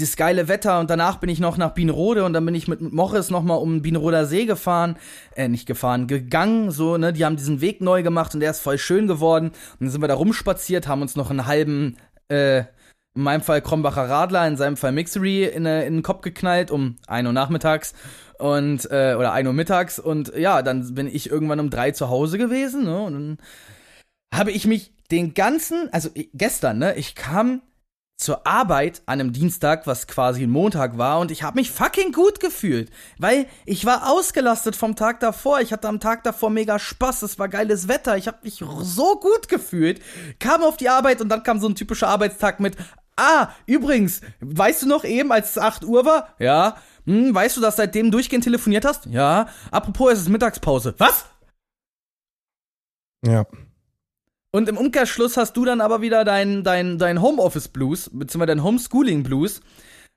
dieses geile Wetter und danach bin ich noch nach Bienrode und dann bin ich mit Morris nochmal um den Bienroder See gefahren, äh, nicht gefahren, gegangen, so, ne, die haben diesen Weg neu gemacht und der ist voll schön geworden. Und dann sind wir da rumspaziert, haben uns noch einen halben, äh, in meinem Fall Krombacher Radler, in seinem Fall Mixery in, äh, in den Kopf geknallt um 1 Uhr nachmittags und, äh, oder 1 Uhr mittags. Und ja, dann bin ich irgendwann um drei zu Hause gewesen, ne, und dann habe ich mich den ganzen, also gestern, ne, ich kam zur Arbeit an einem Dienstag, was quasi ein Montag war, und ich habe mich fucking gut gefühlt, weil ich war ausgelastet vom Tag davor. Ich hatte am Tag davor mega Spaß, es war geiles Wetter, ich habe mich so gut gefühlt. Kam auf die Arbeit und dann kam so ein typischer Arbeitstag mit Ah, übrigens, weißt du noch eben, als es 8 Uhr war? Ja. Hm, weißt du, dass seitdem durchgehend telefoniert hast? Ja. Apropos, es ist Mittagspause. Was? Ja. Und im Umkehrschluss hast du dann aber wieder dein, dein, dein Homeoffice Blues, beziehungsweise dein Homeschooling Blues,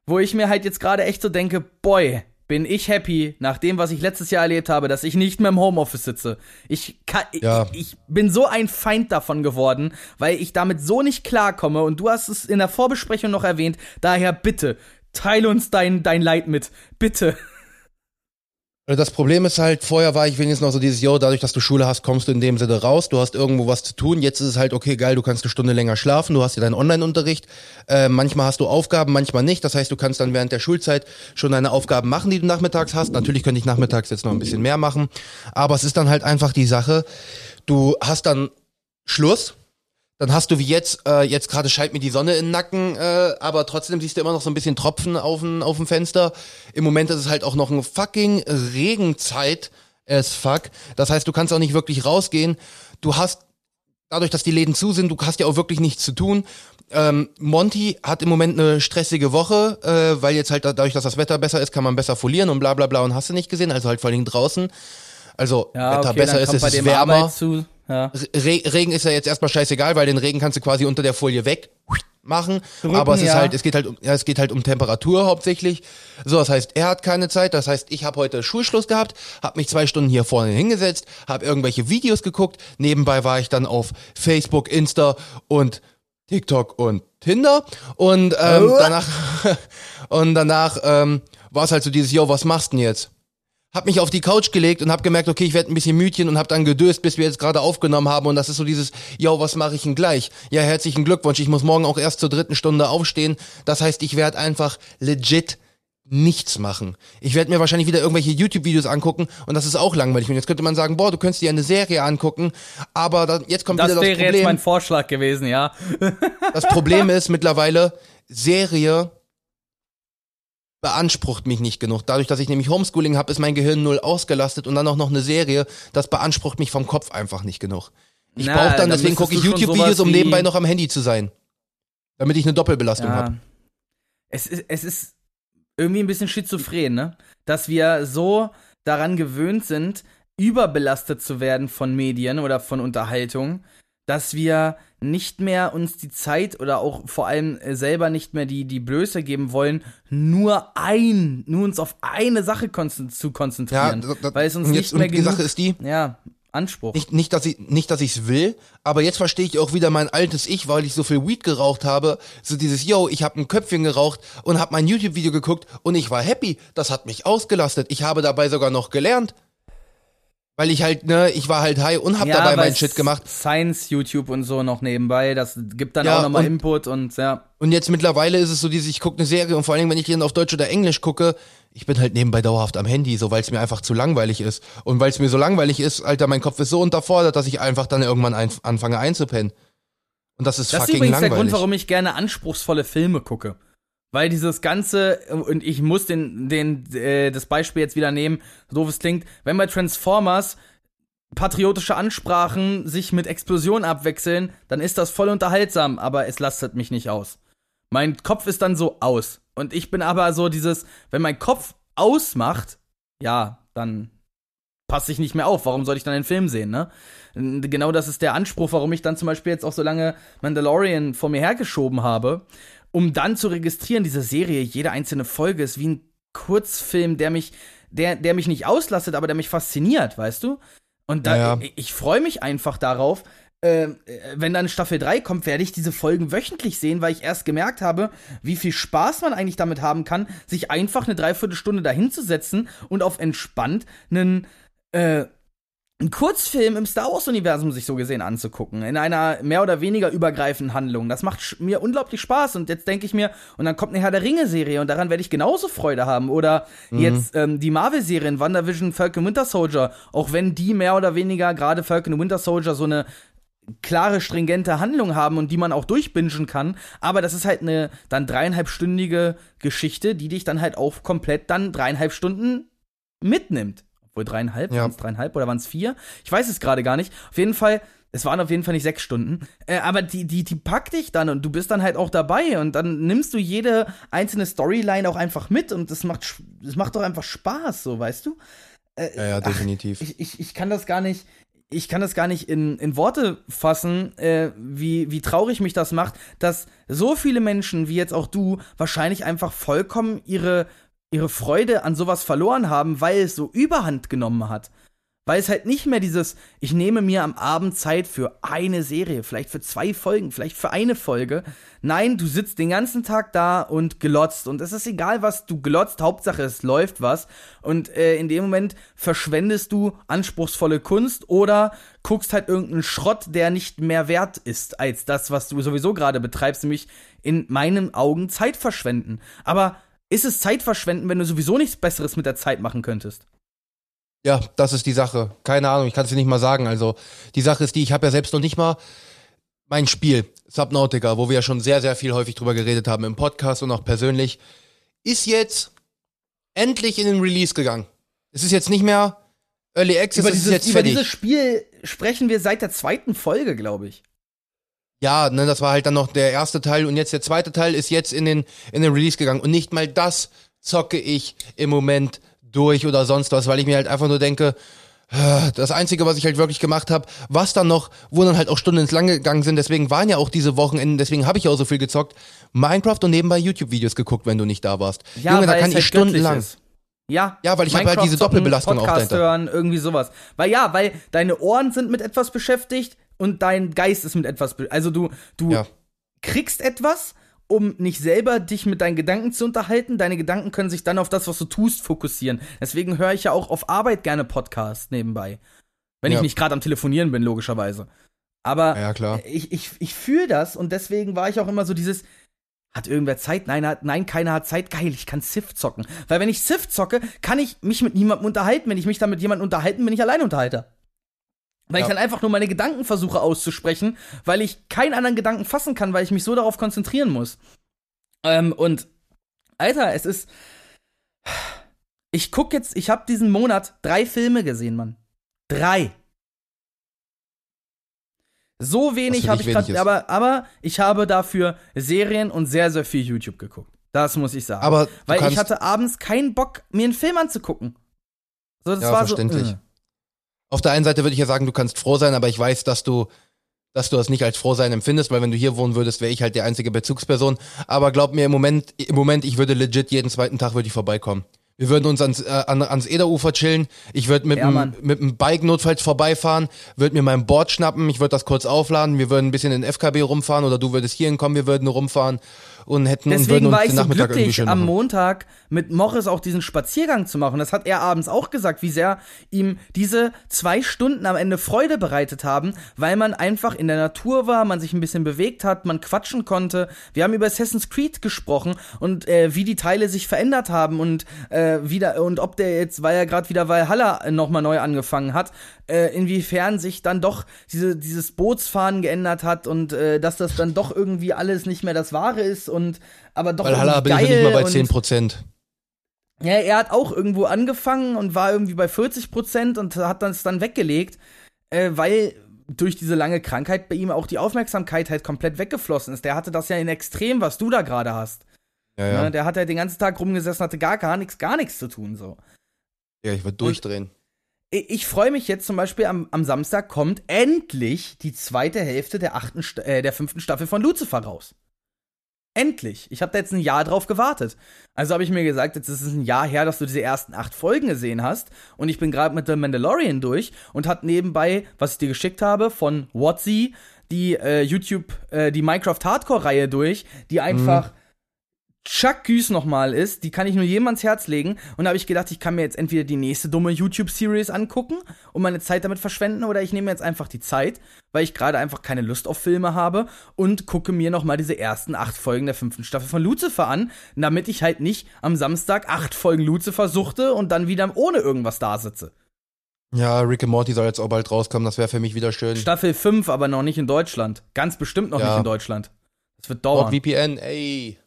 wo ich mir halt jetzt gerade echt so denke, boy, bin ich happy nach dem, was ich letztes Jahr erlebt habe, dass ich nicht mehr im Homeoffice sitze. Ich, kann, ja. ich, ich, bin so ein Feind davon geworden, weil ich damit so nicht klarkomme und du hast es in der Vorbesprechung noch erwähnt. Daher bitte, teile uns dein, dein Leid mit. Bitte. Also das Problem ist halt, vorher war ich wenigstens noch so dieses, yo, dadurch, dass du Schule hast, kommst du in dem Sinne raus, du hast irgendwo was zu tun. Jetzt ist es halt, okay, geil, du kannst eine Stunde länger schlafen, du hast ja deinen Online-Unterricht. Äh, manchmal hast du Aufgaben, manchmal nicht. Das heißt, du kannst dann während der Schulzeit schon deine Aufgaben machen, die du nachmittags hast. Natürlich könnte ich nachmittags jetzt noch ein bisschen mehr machen. Aber es ist dann halt einfach die Sache, du hast dann Schluss, dann hast du wie jetzt, äh, jetzt gerade scheint mir die Sonne in den Nacken, äh, aber trotzdem siehst du immer noch so ein bisschen Tropfen auf dem, auf dem Fenster. Im Moment ist es halt auch noch ein fucking Regenzeit as fuck. Das heißt, du kannst auch nicht wirklich rausgehen. Du hast, dadurch, dass die Läden zu sind, du hast ja auch wirklich nichts zu tun. Ähm, Monty hat im Moment eine stressige Woche, äh, weil jetzt halt dadurch, dass das Wetter besser ist, kann man besser folieren und bla bla bla und hast du nicht gesehen, also halt vor allem draußen. Also ja, Wetter okay, besser ist, es ist wärmer. Ja. Re Regen ist ja jetzt erstmal scheißegal, weil den Regen kannst du quasi unter der Folie weg machen. Drücken, aber es ist ja. halt, es geht halt um, ja, es geht halt um Temperatur hauptsächlich. So, das heißt, er hat keine Zeit. Das heißt, ich habe heute Schulschluss gehabt, habe mich zwei Stunden hier vorne hingesetzt, habe irgendwelche Videos geguckt. Nebenbei war ich dann auf Facebook, Insta und TikTok und Tinder und ähm, danach und danach ähm, war es halt so dieses, yo, was machst du denn jetzt? Hab mich auf die Couch gelegt und hab gemerkt, okay, ich werde ein bisschen müdchen und hab dann gedöst, bis wir jetzt gerade aufgenommen haben und das ist so dieses, yo, was mache ich denn gleich? Ja, herzlichen Glückwunsch, ich muss morgen auch erst zur dritten Stunde aufstehen. Das heißt, ich werde einfach legit nichts machen. Ich werde mir wahrscheinlich wieder irgendwelche YouTube-Videos angucken und das ist auch langweilig. Und jetzt könnte man sagen, boah, du könntest dir eine Serie angucken, aber dann, jetzt kommt das wieder das Problem. Das wäre jetzt mein Vorschlag gewesen, ja. das Problem ist mittlerweile, Serie beansprucht mich nicht genug. Dadurch, dass ich nämlich Homeschooling habe, ist mein Gehirn null ausgelastet und dann auch noch eine Serie, das beansprucht mich vom Kopf einfach nicht genug. Ich brauche dann, dann deswegen gucke ich YouTube-Videos, um nebenbei noch am Handy zu sein. Damit ich eine Doppelbelastung ja. habe. Es ist, es ist irgendwie ein bisschen schizophren, ne? Dass wir so daran gewöhnt sind, überbelastet zu werden von Medien oder von Unterhaltung, dass wir nicht mehr uns die Zeit oder auch vor allem äh, selber nicht mehr die, die Blöße geben wollen, nur ein, nur uns auf eine Sache konzen zu konzentrieren. Ja, da, weil es uns jetzt, nicht mehr genug, die Sache ist die, ja, Anspruch. Nicht, nicht dass ich nicht, dass ich's will, aber jetzt verstehe ich auch wieder mein altes Ich, weil ich so viel Weed geraucht habe. So dieses, yo, ich habe ein Köpfchen geraucht und habe mein YouTube-Video geguckt und ich war happy. Das hat mich ausgelastet. Ich habe dabei sogar noch gelernt. Weil ich halt, ne, ich war halt high und hab ja, dabei meinen Shit gemacht. Science, YouTube und so noch nebenbei, das gibt dann ja, auch nochmal Input und ja. Und jetzt mittlerweile ist es so dieses, ich gucke eine Serie und vor allem, wenn ich dann auf Deutsch oder Englisch gucke, ich bin halt nebenbei dauerhaft am Handy, so weil es mir einfach zu langweilig ist. Und weil es mir so langweilig ist, Alter, mein Kopf ist so unterfordert, dass ich einfach dann irgendwann ein, anfange einzupennen. Und das ist das fucking langweilig. Das ist übrigens langweilig. der Grund, warum ich gerne anspruchsvolle Filme gucke. Weil dieses Ganze, und ich muss den, den, äh, das Beispiel jetzt wieder nehmen, so doof es klingt, wenn bei Transformers patriotische Ansprachen sich mit Explosionen abwechseln, dann ist das voll unterhaltsam, aber es lastet mich nicht aus. Mein Kopf ist dann so aus. Und ich bin aber so dieses, wenn mein Kopf ausmacht, ja, dann passe ich nicht mehr auf. Warum soll ich dann den Film sehen, ne? Genau das ist der Anspruch, warum ich dann zum Beispiel jetzt auch so lange Mandalorian vor mir hergeschoben habe um dann zu registrieren, diese Serie, jede einzelne Folge ist wie ein Kurzfilm, der mich, der, der mich nicht auslastet, aber der mich fasziniert, weißt du? Und da, ja, ja. ich, ich freue mich einfach darauf, äh, wenn dann Staffel 3 kommt, werde ich diese Folgen wöchentlich sehen, weil ich erst gemerkt habe, wie viel Spaß man eigentlich damit haben kann, sich einfach eine Dreiviertelstunde dahinzusetzen und auf entspannt einen äh, einen Kurzfilm im Star Wars-Universum sich so gesehen anzugucken, in einer mehr oder weniger übergreifenden Handlung. Das macht mir unglaublich Spaß und jetzt denke ich mir, und dann kommt eine Herr der Ringe-Serie und daran werde ich genauso Freude haben. Oder mhm. jetzt ähm, die Marvel-Serien, WandaVision, Falcon Winter Soldier, auch wenn die mehr oder weniger, gerade Falcon Winter Soldier, so eine klare, stringente Handlung haben und die man auch durchbingen kann. Aber das ist halt eine dann dreieinhalbstündige Geschichte, die dich dann halt auch komplett dann dreieinhalb Stunden mitnimmt. Wohl dreieinhalb? Ja. Waren es dreieinhalb oder waren es vier? Ich weiß es gerade gar nicht. Auf jeden Fall Es waren auf jeden Fall nicht sechs Stunden. Äh, aber die, die, die packt dich dann und du bist dann halt auch dabei und dann nimmst du jede einzelne Storyline auch einfach mit und das macht, das macht doch einfach Spaß, so, weißt du? Äh, ja, ja, definitiv. Ach, ich, ich, ich kann das gar nicht, ich kann das gar nicht in, in Worte fassen, äh, wie, wie traurig mich das macht, dass so viele Menschen wie jetzt auch du wahrscheinlich einfach vollkommen ihre, ihre Freude an sowas verloren haben, weil es so überhand genommen hat. Weil es halt nicht mehr dieses, ich nehme mir am Abend Zeit für eine Serie, vielleicht für zwei Folgen, vielleicht für eine Folge. Nein, du sitzt den ganzen Tag da und glotzt. Und es ist egal, was du glotzt, Hauptsache es läuft was. Und äh, in dem Moment verschwendest du anspruchsvolle Kunst oder guckst halt irgendeinen Schrott, der nicht mehr wert ist als das, was du sowieso gerade betreibst, nämlich in meinen Augen Zeit verschwenden. Aber ist es Zeit verschwenden, wenn du sowieso nichts Besseres mit der Zeit machen könntest? Ja, das ist die Sache. Keine Ahnung, ich kann es dir nicht mal sagen. Also, die Sache ist die, ich habe ja selbst noch nicht mal mein Spiel, Subnautica, wo wir ja schon sehr, sehr viel häufig drüber geredet haben im Podcast und auch persönlich, ist jetzt endlich in den Release gegangen. Es ist jetzt nicht mehr Early Access, über es dieses, ist jetzt über fertig. dieses Spiel sprechen wir seit der zweiten Folge, glaube ich. Ja, ne, das war halt dann noch der erste Teil und jetzt der zweite Teil ist jetzt in den, in den Release gegangen und nicht mal das zocke ich im Moment durch oder sonst was, weil ich mir halt einfach nur denke, äh, das Einzige, was ich halt wirklich gemacht habe, was dann noch, wo dann halt auch Stunden ins Lange gegangen sind, deswegen waren ja auch diese Wochenenden, deswegen habe ich ja auch so viel gezockt, Minecraft und nebenbei YouTube-Videos geguckt, wenn du nicht da warst. Ja, Junge, da weil kann ich halt stundenlang. ist. Ja, Ja, weil ich habe halt diese Doppelbelastung auch Podcast dahinter. hören, irgendwie sowas. Weil ja, weil deine Ohren sind mit etwas beschäftigt und dein Geist ist mit etwas, also du, du Ja. kriegst etwas, um nicht selber dich mit deinen Gedanken zu unterhalten. Deine Gedanken können sich dann auf das, was du tust, fokussieren. Deswegen höre ich ja auch auf Arbeit gerne Podcasts nebenbei. Wenn Ja. ich nicht gerade am Telefonieren bin, logischerweise. Aber Ja, klar. ich, ich, ich fühle das und deswegen war ich auch immer so dieses, hat irgendwer Zeit? Nein, hat, nein, keiner hat Zeit. Geil, ich kann Civ zocken. Weil wenn ich Civ zocke, kann ich mich mit niemandem unterhalten. Wenn ich mich dann mit jemandem unterhalten, bin ich allein Unterhalter. Weil Ja. ich dann einfach nur meine Gedanken versuche auszusprechen, weil ich keinen anderen Gedanken fassen kann, weil ich mich so darauf konzentrieren muss. Ähm, und, Alter, es ist. Ich guck jetzt, ich habe diesen Monat drei Filme gesehen, Mann. Drei. So wenig habe ich gerade, aber, aber ich habe dafür Serien und sehr, sehr viel YouTube geguckt. Das muss ich sagen. Aber Weil ich hatte abends keinen Bock, mir einen Film anzugucken. So, das Ja, war verständlich. so. äh. Auf der einen Seite würde ich ja sagen, du kannst froh sein, aber ich weiß, dass du dass du das nicht als Frohsein empfindest, weil wenn du hier wohnen würdest, wäre ich halt die einzige Bezugsperson. Aber glaub mir, im Moment, im Moment, ich würde legit jeden zweiten Tag würde ich vorbeikommen. Wir würden uns ans, äh, an, ans Ederufer chillen. Ich würde mit, Ja, mit dem Bike notfalls vorbeifahren, würde mir mein Board schnappen, ich würde das kurz aufladen, wir würden ein bisschen in FKB rumfahren oder du würdest hier hinkommen, wir würden rumfahren und hätten und würden Deswegen uns war ich den so Nachmittag glücklich, am machen. Montag mit Morris auch diesen Spaziergang zu machen. Das hat er abends auch gesagt, wie sehr ihm diese zwei Stunden am Ende Freude bereitet haben, weil man einfach in der Natur war, man sich ein bisschen bewegt hat, man quatschen konnte. Wir haben über Assassin's Creed gesprochen und äh, wie die Teile sich verändert haben und äh, wieder und ob der jetzt, weil er gerade wieder Valhalla nochmal neu angefangen hat, äh, inwiefern sich dann doch diese, dieses Bootsfahren geändert hat und äh, dass das dann doch irgendwie alles nicht mehr das Wahre ist und aber doch Valhalla bin irgendwie ich ja nicht mal bei und- 10 Prozent. ja, er hat auch irgendwo angefangen und war irgendwie bei 40 Prozent und hat das dann weggelegt, äh, weil durch diese lange Krankheit bei ihm auch die Aufmerksamkeit halt komplett weggeflossen ist. Der hatte das ja in Extrem, was du da gerade hast. Ja, ja. Ne? Der hat ja den ganzen Tag rumgesessen, hatte gar, gar nichts, gar nichts zu tun so. ja ich würde durchdrehen. Ich, ich freue mich jetzt zum Beispiel am, am Samstag kommt endlich die zweite Hälfte der achten, äh, der fünften Staffel von Lucifer raus. Endlich. Ich habe da jetzt ein Jahr drauf gewartet. Also habe ich mir gesagt, jetzt ist es ein Jahr her, dass du diese ersten acht Folgen gesehen hast. Und ich bin gerade mit The Mandalorian durch und hat nebenbei, was ich dir geschickt habe, von Watsi, die äh, YouTube, äh, die Minecraft Hardcore-Reihe durch, die einfach Chuck Güß nochmal ist, die kann ich nur jedem ans Herz legen. Und da habe ich gedacht, ich kann mir jetzt entweder die nächste dumme YouTube-Series angucken und meine Zeit damit verschwenden, oder ich nehme jetzt einfach die Zeit, weil ich gerade einfach keine Lust auf Filme habe und gucke mir nochmal diese ersten acht Folgen der fünften Staffel von Lucifer an, damit ich halt nicht am Samstag acht Folgen Lucifer suchte und dann wieder ohne irgendwas da sitze. Ja, Rick and Morty soll jetzt auch bald rauskommen, das wäre für mich wieder schön. Staffel 5 aber noch nicht in Deutschland. Ganz bestimmt noch Ja. nicht in Deutschland. Das wird dauern. VPN, ey.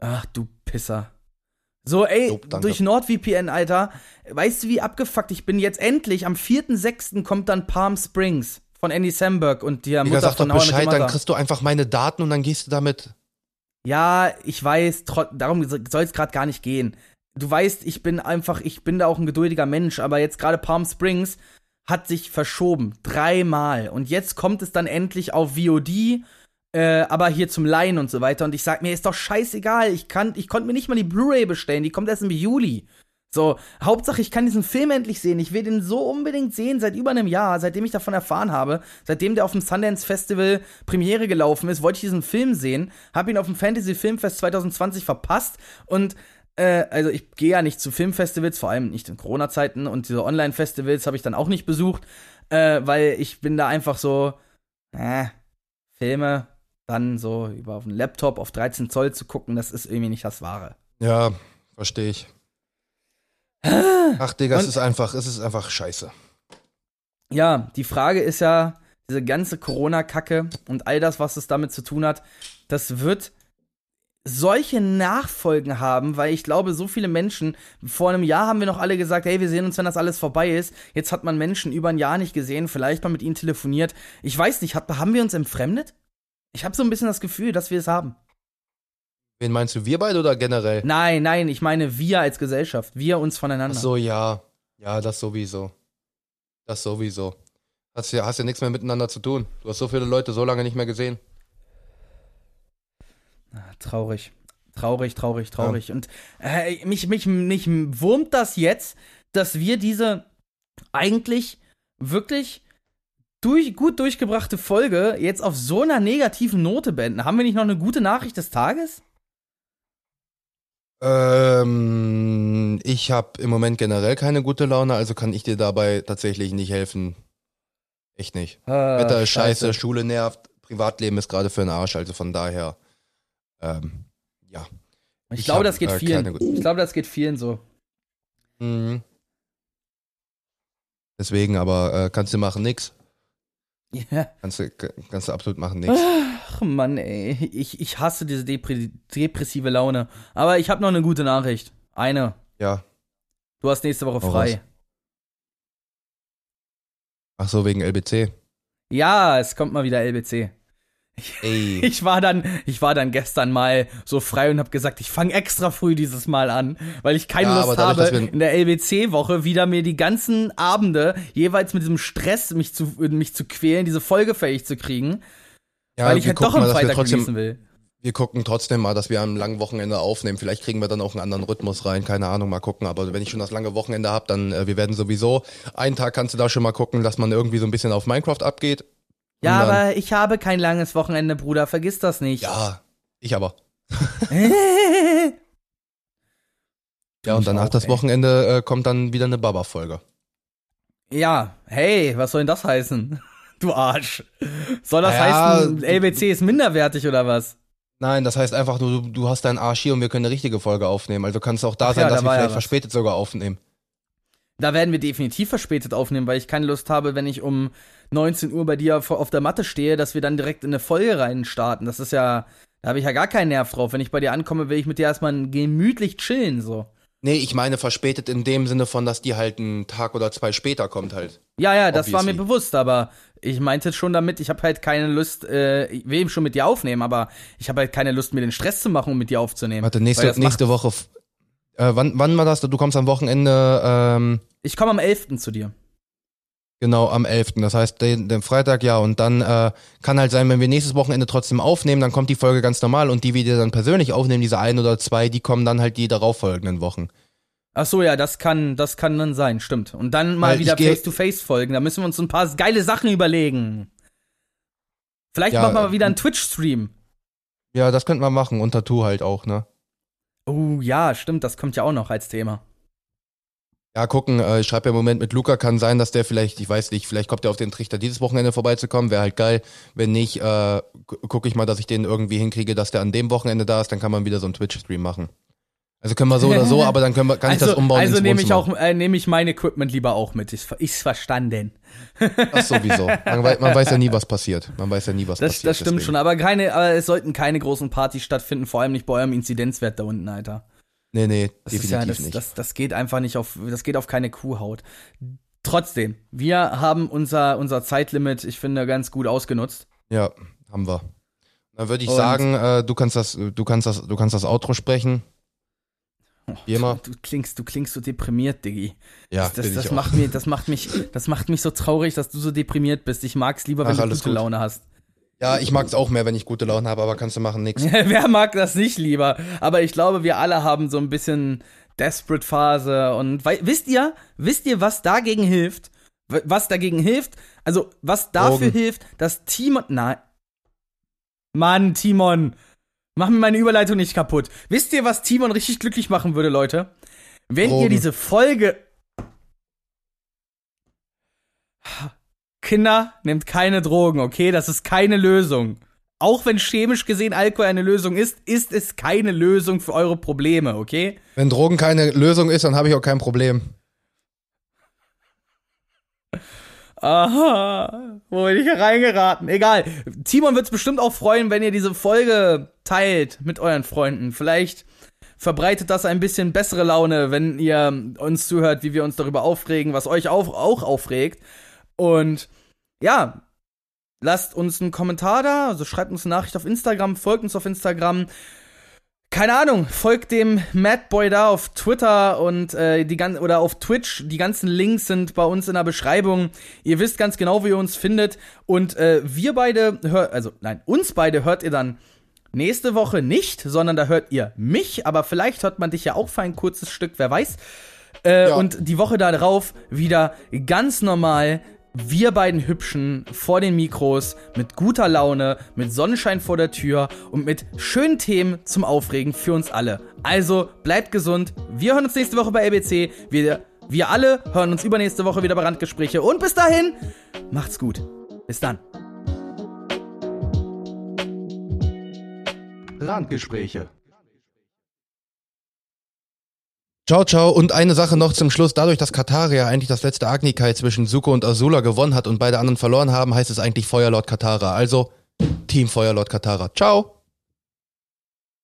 Ach, du Pisser. So, ey, danke. durch NordVPN, Alter. Weißt du, wie abgefuckt ich bin? Jetzt endlich, am 4.6. kommt dann Palm Springs von Andy Samberg und der Digga, Mutter sag doch von How Your Bescheid, dann kriegst du einfach meine Daten und dann gehst du damit. Ja, ich weiß, darum soll es gerade gar nicht gehen. Du weißt, ich bin einfach, ich bin da auch ein geduldiger Mensch, aber jetzt gerade Palm Springs hat sich verschoben. Dreimal. Und jetzt kommt es dann endlich auf VOD, äh, aber hier zum Leihen und so weiter. Und ich sag mir, ist doch scheißegal. Ich, ich konnte mir nicht mal die Blu-ray bestellen. Die kommt erst im Juli. So, Hauptsache, ich kann diesen Film endlich sehen. Ich will den so unbedingt sehen seit über einem Jahr, seitdem ich davon erfahren habe. Seitdem der auf dem Sundance Festival Premiere gelaufen ist, wollte ich diesen Film sehen. Hab ihn auf dem Fantasy Filmfest 2020 verpasst und äh, also ich gehe ja nicht zu Filmfestivals, vor allem nicht in Corona-Zeiten und diese Online-Festivals habe ich dann auch nicht besucht, äh, weil ich bin da einfach so, äh, Filme dann so über auf den Laptop auf 13 Zoll zu gucken, das ist irgendwie nicht das Wahre. Ja, verstehe ich. Ach, Digga, es Und- ist einfach, es ist einfach scheiße. Ja, die Frage ist ja, diese ganze Corona-Kacke und all das, was es damit zu tun hat, das wird solche Nachfolgen haben, weil ich glaube, so viele Menschen, vor einem Jahr haben wir noch alle gesagt, hey, wir sehen uns, wenn das alles vorbei ist. Jetzt hat man Menschen über ein Jahr nicht gesehen, vielleicht mal mit ihnen telefoniert. Ich weiß nicht, hat, haben wir uns entfremdet? Ich habe so ein bisschen das Gefühl, dass wir es haben. Wen meinst du, wir beide oder generell? Nein, nein, ich meine wir als Gesellschaft, wir uns Ach voneinander. so, ja. Ja, das sowieso. Das sowieso. Hast ja, hast ja nichts mehr miteinander zu tun. Du hast so viele Leute so lange nicht mehr gesehen. Traurig. Traurig, traurig, traurig. Und äh, mich, mich, mich wurmt das jetzt, dass wir diese eigentlich wirklich durch, gut durchgebrachte Folge jetzt auf so einer negativen Note beenden. Haben wir nicht noch eine gute Nachricht des Tages? Ähm, ich habe im Moment generell keine gute Laune, also kann ich dir dabei tatsächlich nicht helfen. Echt nicht. Äh, Wetter ist scheiße, Schule nervt, Privatleben ist gerade für den Arsch, also von daher, ähm, ja. Ich, ich glaube, hab, das geht äh, vielen. Ich glaube, das geht vielen so. Mhm. Deswegen, aber äh, kannst du machen nix. Ja. Kannst du, kannst du absolut machen nix. Ach Mann, ey. Ich, ich hasse diese Depre depressive Laune. Aber ich habe noch eine gute Nachricht. Eine. Ja. Du hast nächste Woche frei. Ach so, wegen LBC. Ja, es kommt mal wieder LBC. Ey. Ich war dann, ich war dann gestern mal so frei und habe gesagt, ich fange extra früh dieses Mal an, weil ich keine Ja, Lust dadurch, habe, in der LBC-Woche wieder mir die ganzen Abende jeweils mit diesem Stress mich zu, mich zu quälen, diese Folge fähig zu kriegen, Ja, weil ich halt doch am mal, Freitag trotzdem, genießen will. wir gucken trotzdem mal, dass wir am langen Wochenende aufnehmen. Vielleicht kriegen wir dann auch einen anderen Rhythmus rein, keine Ahnung, mal gucken. Aber wenn ich schon das lange Wochenende habe, dann äh, wir werden sowieso, einen Tag kannst du da schon mal gucken, dass man irgendwie so ein bisschen auf Minecraft abgeht. Ja, dann- aber ich habe kein langes Wochenende, Bruder, vergiss das nicht. Ja, ich aber. ja, Ja, und danach auch, das. Wochenende äh, kommt dann wieder eine Baba-Folge. Ja, hey, was soll denn das heißen? Du Arsch. Soll das Ja, heißen, LBC ist minderwertig oder was? Nein, das heißt einfach, du, du hast deinen Arsch hier und wir können eine richtige Folge aufnehmen. Also kann es auch da Ach sein, ja, dass da wir ja vielleicht was. verspätet sogar aufnehmen. Da werden wir definitiv verspätet aufnehmen, weil ich keine Lust habe, wenn ich um 19 Uhr bei dir auf, der Matte stehe, dass wir dann direkt in eine Folge rein starten. Das ist ja, da habe ich ja gar keinen Nerv drauf. Wenn ich bei dir ankomme, will ich mit dir erstmal gemütlich chillen, so. Nee, ich meine verspätet in dem Sinne von, dass die halt einen Tag oder zwei später kommt halt. Ja, ja, das war mir Obviously. bewusst, aber ich meinte schon damit, ich habe halt keine Lust, äh, ich will eben schon mit dir aufnehmen, aber ich habe halt keine Lust, mir den Stress zu machen, um mit dir aufzunehmen. Warte, nächste, nächste Woche. Äh, wann, wann war das? Du kommst am Wochenende, ähm, Ich komme am 11. zu dir. genau, am 11. Das heißt, den, den Freitag, ja. Und dann äh, kann halt sein, wenn wir nächstes Wochenende trotzdem aufnehmen, dann kommt die Folge ganz normal. Und die, die wir dann persönlich aufnehmen, diese ein oder zwei, die kommen dann halt die darauffolgenden Wochen. Ach so, ja, das kann, das kann dann sein, stimmt. Und dann mal Weil wieder geh- Face-to-Face folgen. Da müssen wir uns ein paar geile Sachen überlegen. Vielleicht Ja, machen wir mal äh, wieder einen Twitch-Stream. Ja, das könnten wir machen. Und Tattoo halt auch, ne? Oh ja, stimmt, das kommt ja auch noch als Thema. Ja, gucken, äh, ich schreibe ja im Moment mit Luca, kann sein, dass der vielleicht, ich weiß nicht, vielleicht kommt er auf den Trichter, dieses Wochenende vorbeizukommen, wäre halt geil. Wenn nicht, äh, gu- gucke ich mal, dass ich den irgendwie hinkriege, dass der an dem Wochenende da ist, dann kann man wieder so einen Twitch-Stream machen. Also können wir so oder so, aber dann können wir, kann ich also das umbauen also nehme ich auch, äh, nehme ich mein Equipment lieber auch mit. Ist, ist verstanden. Das sowieso. Man, man weiß ja nie, was passiert. Man weiß ja nie, was Das, passiert. das stimmt deswegen. schon, aber keine, aber es sollten keine großen Partys stattfinden, vor allem nicht bei eurem Inzidenzwert da unten, Alter. Nee, nee, Das definitiv ja, das, nicht. Das, das geht einfach nicht auf, das geht auf keine Kuhhaut. trotzdem, wir haben unser, unser Zeitlimit, ich finde, ganz gut ausgenutzt. Ja, haben wir. Dann würde ich Und- sagen, äh, du kannst das, du kannst das, du kannst das Outro sprechen. Wie immer. Du klingst, du klingst so deprimiert, Diggi. Ja, Das, bin das auch. macht mir, das macht mich, das macht mich so traurig, dass du so deprimiert bist. Ich mag's lieber, wenn Ach, du gute gut. Laune hast. Ja, ich mag's auch mehr, wenn ich gute Laune habe, aber kannst du machen, nix. Wer mag das nicht lieber? Aber ich glaube, wir alle haben so ein bisschen Desperate Phase und wei- wisst ihr, wisst ihr, was dagegen hilft? Was dagegen hilft? Also, was dafür Drogen. hilft, dass Timon, nein. Mann, Timon, mach mir meine Überleitung nicht kaputt. Wisst ihr, was Timon richtig glücklich machen würde, Leute? Wenn ihr Drogen. diese Folge Kinder, nehmt keine Drogen, okay? Das ist keine Lösung. Auch wenn chemisch gesehen Alkohol eine Lösung ist, ist es keine Lösung für eure Probleme, okay? Wenn Drogen keine Lösung ist, dann habe ich auch kein Problem. Aha, wo bin ich hier reingeraten? Egal. Timon wird es bestimmt auch freuen, wenn ihr diese Folge teilt mit euren Freunden. Vielleicht verbreitet das ein bisschen bessere Laune, wenn ihr uns zuhört, wie wir uns darüber aufregen, was euch auch, auch aufregt. Und ja, lasst uns einen Kommentar da, also schreibt uns eine Nachricht auf Instagram, folgt uns auf Instagram. Keine Ahnung, folgt dem Madboy da auf Twitter und äh, die gan oder auf Twitch. Die ganzen Links sind bei uns in der Beschreibung. Ihr wisst ganz genau, wie ihr uns findet. Und äh, wir beide hört, also nein, uns beide hört ihr dann nächste Woche nicht, sondern da hört ihr mich. Aber vielleicht hört man dich ja auch für ein kurzes Stück, wer weiß. Äh, Ja. Und die Woche darauf wieder ganz normal. Wir beiden Hübschen vor den Mikros mit guter Laune, mit Sonnenschein vor der Tür und mit schönen Themen zum Aufregen für uns alle. Also bleibt gesund. Wir hören uns nächste Woche bei LBC. Wir, wir alle hören uns übernächste Woche wieder bei Randgespräche. Und bis dahin, macht's gut. Bis dann. Randgespräche. Ciao, ciao. Und eine Sache noch zum Schluss. Dadurch, dass Kataria eigentlich das letzte Agni-Kai zwischen Suko und Azula gewonnen hat und beide anderen verloren haben, heißt es eigentlich Feuerlord Katara. Also Team Feuerlord Katara. Ciao.